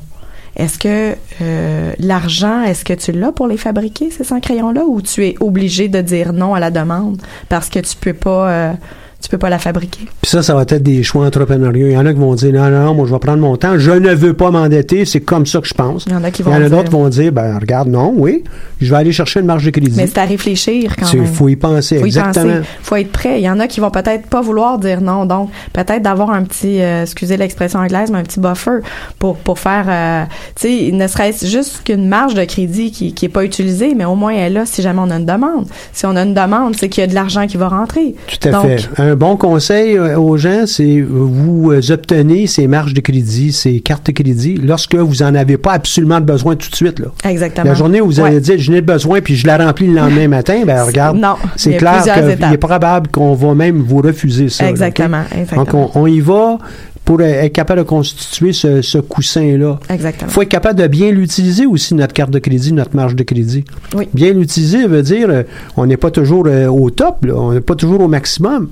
Est-ce que euh, l'argent, est-ce que tu l'as pour les fabriquer, ces 100 crayons-là, ou tu es obligé de dire non à la demande parce que tu peux pas, euh, tu peux pas la fabriquer? Puis ça, ça va être des choix entrepreneuriaux. Il y en a qui vont dire non, non, non, moi je vais prendre mon temps, je ne veux pas m'endetter, c'est comme ça que je pense. Il y en a qui Il vont y en a d'autres qui vont dire ben regarde, non, oui, je vais aller chercher une marge de crédit. Mais c'est à réfléchir quand Il même. faut y penser, faut exactement. penser. faut être prêt. Il y en a qui vont peut-être pas vouloir dire non. Donc, peut-être d'avoir un petit, euh, excusez l'expression anglaise, mais un petit buffer pour, pour faire, euh, tu sais, ne serait-ce juste qu'une marge de crédit qui, qui est pas utilisée, mais au moins elle est là si jamais on a une demande. Si on a une demande, c'est qu'il y a de l'argent qui va rentrer. Tout à Donc, fait. Un bon conseil euh, aux gens, c'est vous euh, obtenez ces marges de crédit, ces cartes de crédit, lorsque vous en avez pas absolument besoin tout de suite. Là. Exactement. La journée où vous Ouais. allez dire j'en ai besoin puis je la remplis le lendemain matin, ben regarde, c'est clair qu'il est probable qu'on va même vous refuser ça. là, Exactement. Donc on, on y va pour euh, être capable de constituer ce, ce coussin-là. Exactement. Il faut être capable de bien l'utiliser aussi, notre carte de crédit, notre marge de crédit. Oui. Bien l'utiliser veut dire on n'est pas toujours au top, là. on n'est pas toujours au maximum.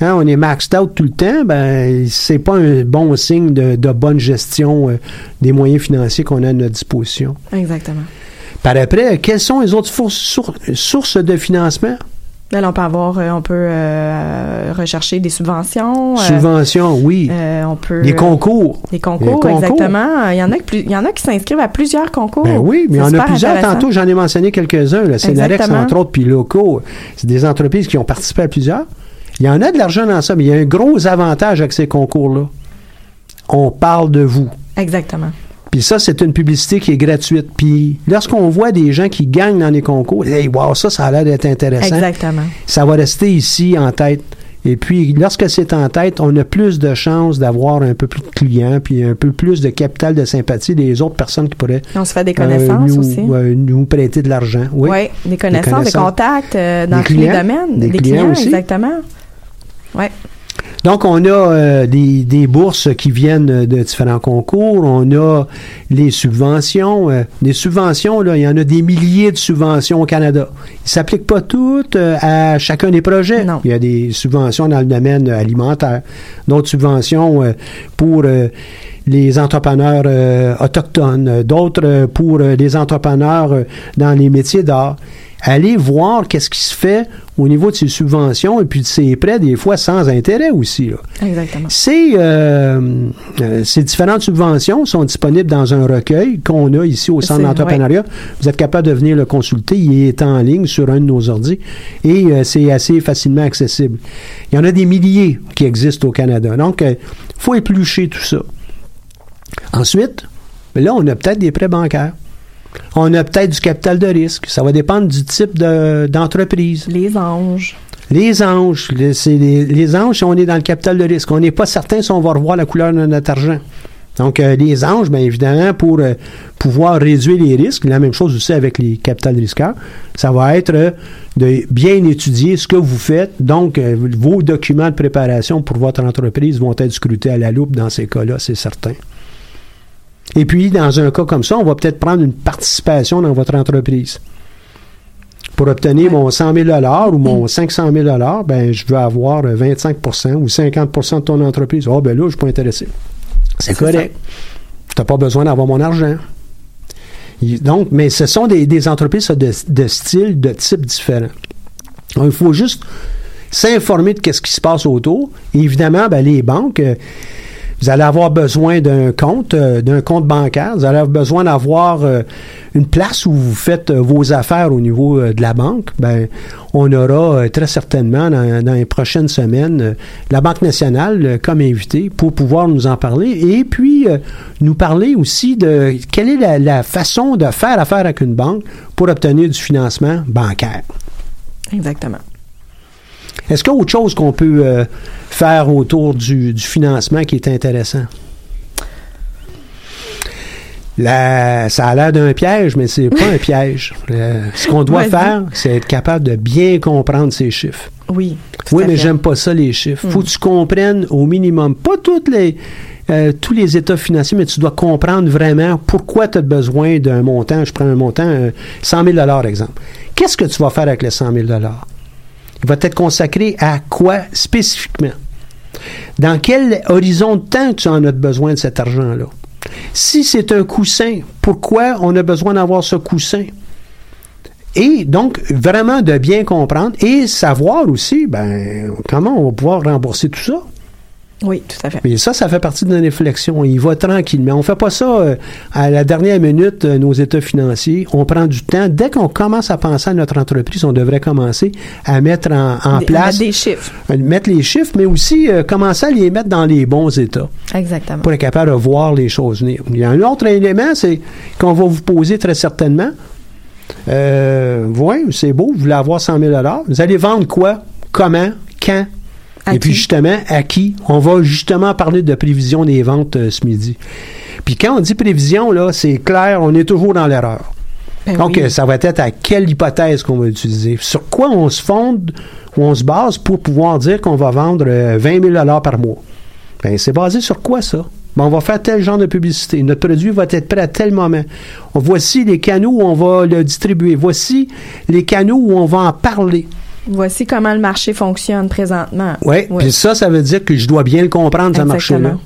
Hein, on est maxed out tout le temps, ben c'est pas un bon signe de, de bonne gestion euh, des moyens financiers qu'on a à notre disposition. Exactement. Par après, quelles sont les autres sour- sources de financement? Là, on peut avoir, euh, on peut euh, rechercher des subventions. euh, Subventions, oui. euh, on peut. Des concours. Des concours, Les concours. exactement. Il y en a, que plus- il y en a qui s'inscrivent à plusieurs concours. Ben oui, mais il y C'est en a plusieurs. Tantôt, j'en ai mentionné quelques-uns. Sénarex, Exactement. entre autres, puis Locaux. C'est des entreprises qui ont participé à plusieurs. Il y en a de l'argent dans ça, mais il y a un gros avantage avec ces concours-là. On parle de vous. Exactement. Puis ça, c'est une publicité qui est gratuite. Puis lorsqu'on voit des gens qui gagnent dans les concours, hey, wow, ça, ça a l'air d'être intéressant. Exactement. Ça va rester ici en tête. Et puis, lorsque c'est en tête, on a plus de chances d'avoir un peu plus de clients, puis un peu plus de capital de sympathie des autres personnes qui pourraient On se fait des euh, connaissances nous, aussi. euh, nous prêter de l'argent. Oui. Oui, des connaissances, des, connaissances. contacts euh, dans Des tous les domaines. Des clients aussi. exactement. Donc, on a euh, des, des bourses qui viennent de différents concours. On a les subventions. euh, des subventions, là, il y en a des milliers de subventions au Canada. Ils ne s'appliquent pas toutes euh, à chacun des projets. Non. Il y a des subventions dans le domaine euh, alimentaire, d'autres subventions euh, pour euh, les entrepreneurs euh, autochtones, d'autres pour les entrepreneurs dans les métiers d'art. Allez voir qu'est-ce qui se fait au niveau de ces subventions et puis de ces prêts, des fois sans intérêt aussi. là. Exactement. Ces, euh, euh, ces différentes subventions sont disponibles dans un recueil qu'on a ici au Centre d'entrepreneuriat. Vous êtes capable de venir le consulter. Il est en ligne sur un de nos ordi et euh, c'est assez facilement accessible. Il y en a des milliers qui existent au Canada. Donc, il faut éplucher tout ça. Ensuite, là, on a peut-être des prêts bancaires. On a peut-être du capital de risque. Ça va dépendre du type de- d'entreprise. Les anges. Les anges, les, les anges, on est dans le capital de risque, on n'est pas certain si on va revoir la couleur de notre argent. Donc, euh, les anges, bien évidemment, pour euh, pouvoir réduire les risques, la même chose aussi avec les capital risqueurs, ça va être euh, de bien étudier ce que vous faites. Donc, vos documents de préparation pour votre entreprise vont être scrutés à la loupe dans ces cas-là, c'est certain. Et puis, dans un cas comme ça, on va peut-être prendre une participation dans votre entreprise. Pour obtenir mon 100 000 ou mon 500 000 ben, je veux avoir euh, 25% ou 50% de ton entreprise. Ah, ben là, je suis pas intéressé. C'est correct. Tu n'as pas besoin d'avoir mon argent. Donc, mais ce sont des, des entreprises de, de style, de type différent. Il faut juste s'informer de qu'est-ce qui se passe autour. Et évidemment, ben, les banques, euh, vous allez avoir besoin d'un compte, euh, d'un compte bancaire. Vous allez avoir besoin d'avoir euh, une place où vous faites euh, vos affaires au niveau de la banque. Ben, on aura très certainement dans, dans les prochaines semaines la Banque nationale comme invité pour pouvoir nous en parler et puis nous parler aussi de quelle est la, la façon de faire affaire avec une banque pour obtenir du financement bancaire. Exactement. Est-ce qu'il y a autre chose qu'on peut euh, faire autour du, du financement qui est intéressant? La- ça a l'air d'un piège, mais c'est pas un piège. Euh, ce qu'on doit faire, c'est être capable de bien comprendre ces chiffres. Oui. Oui, mais j'aime pas ça, les chiffres. Mm. Faut que tu comprennes au minimum, pas toutes les, euh, tous les états financiers, mais tu dois comprendre vraiment pourquoi tu as besoin d'un montant. Je prends un montant, euh, 100 000 exemple. Qu'est-ce que tu vas faire avec les 100 000 Il va être consacré à quoi spécifiquement? Dans quel horizon de temps tu en as besoin de cet argent-là? Si c'est un coussin, pourquoi on a besoin d'avoir ce coussin? Et donc, vraiment de bien comprendre et savoir aussi, ben, comment on va pouvoir rembourser tout ça? Oui, tout à fait. Mais ça, ça fait partie de notre réflexion. Il va tranquillement. On fait pas ça euh, à la dernière minute, euh, nos états financiers. On prend du temps. Dès qu'on commence à penser à notre entreprise, on devrait commencer à mettre en, en Des- place, mettre des chiffres. euh, mettre les chiffres, mais aussi euh, commencer à les mettre dans les bons états Exactement. pour être capable de voir les choses venir. Il y a un autre élément, c'est qu'on va vous poser très certainement. Oui, c'est beau, vous voulez avoir 100 000 Vous allez vendre quoi? Comment? Quand? Et puis justement, à qui? On va justement parler de prévision des ventes euh, ce midi. Puis quand on dit prévision, là, c'est clair, on est toujours dans l'erreur. Ben Donc, oui. euh, ça va être à quelle hypothèse qu'on va utiliser? Sur quoi on se fonde ou on se base pour pouvoir dire qu'on va vendre euh, 20 000 par mois? Ben, c'est basé sur quoi, ça? Ben, on va faire tel genre de publicité. Notre produit va être prêt à tel moment. On- Voici les canaux où on va le distribuer. Voici les canaux où on va en parler. Voici comment le marché fonctionne présentement. Oui, puis ça, ça veut dire que je dois bien le comprendre, ce marché-là. Exactement.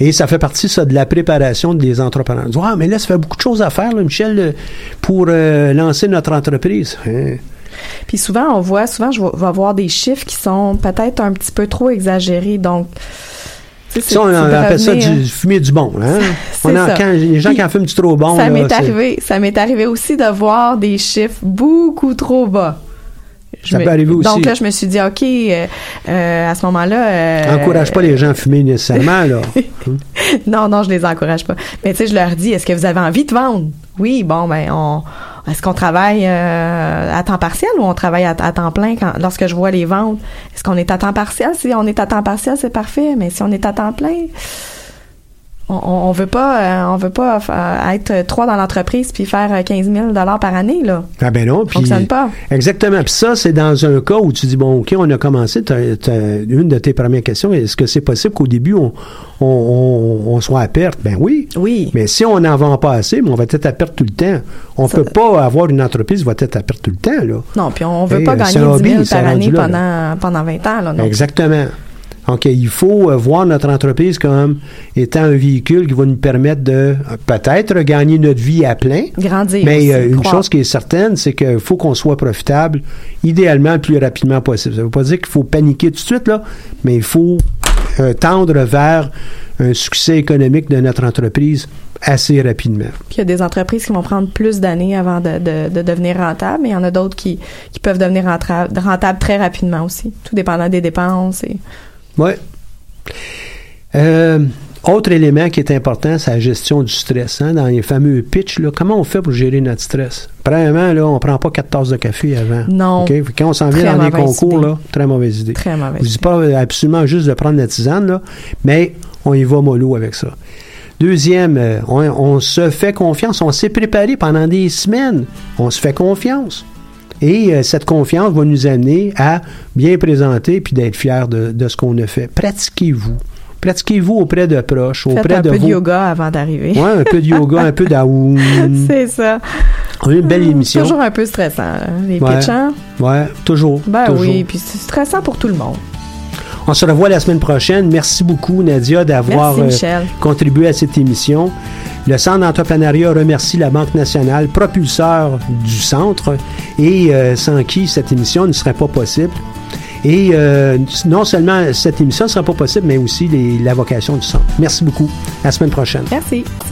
Et ça fait partie, ça, de la préparation des entrepreneurs. Ils disent, Ah, mais là, ça fait beaucoup de choses à faire, là, Michel, euh, pour euh, lancer notre entreprise. Hein? Puis souvent, on voit, souvent, je vais voir des chiffres qui sont peut-être un petit peu trop exagérés. Donc, Ça, on appelle ça du fumer du bon. Hein? On ça. quand les gens Puis, qui en fument du trop bon, ça m'est arrivé. Ça m'est arrivé aussi de voir des chiffres beaucoup trop bas. Ça me- peut arriver aussi. Donc là, je me suis dit, OK, euh, euh, à ce moment-là. euh, Encourage pas les gens à fumer nécessairement, là. non, non, je les encourage pas. Mais tu sais, je leur dis, est-ce que vous avez envie de vendre? Oui, bon, ben, on, est-ce qu'on travaille euh, à temps partiel ou on travaille à, à temps plein quand, lorsque je vois les ventes? Est-ce qu'on est à temps partiel? Si on est à temps partiel, c'est parfait, mais si on est à temps plein, on, on, veut pas, euh, on veut pas euh, être trois dans l'entreprise puis faire euh, 15 000 par année, là. Ah ben non. Puis, fonctionne pas. Exactement. Puis ça, c'est dans un cas où tu dis, bon, OK, on a commencé. une de tes premières questions, est-ce que c'est possible qu'au début, on, on, on- on soit à perte? Ben oui. Oui. Mais si on n'en vend pas assez, on va être à perte tout le temps. On Ça- peut pas avoir une entreprise qui va être à perte tout le temps, là. Non, puis on veut pas euh, gagner c'est un 10 000 hobby, par année là, pendant, pendant 20 ans, là. non. Exactement. Donc, il faut euh, voir notre entreprise comme étant un véhicule qui va nous permettre de euh, peut-être gagner notre vie à plein. Grandir. Mais aussi, euh, une chose qui est certaine, c'est qu'il faut qu'on soit profitable idéalement le plus rapidement possible. Ça ne veut pas dire qu'il faut paniquer tout de suite, là, mais il faut euh, tendre vers un succès économique de notre entreprise assez rapidement. Puis il y a des entreprises qui vont prendre plus d'années avant de, de, de devenir rentables, mais il y en a d'autres qui, qui peuvent devenir rentables très rapidement aussi, tout dépendant des dépenses. Et... Oui. Euh, autre élément qui est important, c'est la gestion du stress. hein, dans les fameux pitchs, là, comment on fait pour gérer notre stress? Premièrement, là, on prend pas quatre tasses de café avant. Non. Quand on s'en vient dans les concours, idée. là, très mauvaise idée. Très mauvaise Je dis pas euh, absolument juste de prendre la tisane, là, mais on y va mollo avec ça. Deuxième, euh, on, on se fait confiance. On s'est préparé pendant des semaines. On se fait confiance. Et euh, cette confiance va nous amener à bien présenter puis d'être fiers de, de ce qu'on a fait. Pratiquez-vous. Pratiquez-vous auprès de proches, Faites auprès un de peu vos... de yoga avant d'arriver. Ouais, un peu de yoga, un peu d'aoum. C'est ça. On a eu une belle émission. Toujours un peu stressant, hein, les Ouais. hein? Ouais, toujours. Ben toujours. oui, puis c'est stressant pour tout le monde. On se revoit la semaine prochaine. Merci beaucoup, Nadia, d'avoir Michel. contribué à cette émission. Le Centre d'entrepreneuriat remercie la Banque nationale, propulseur du centre, et euh, sans qui cette émission ne serait pas possible. Et euh, non seulement cette émission ne sera pas possible, mais aussi les- la vocation du centre. Merci beaucoup. À la semaine prochaine. Merci.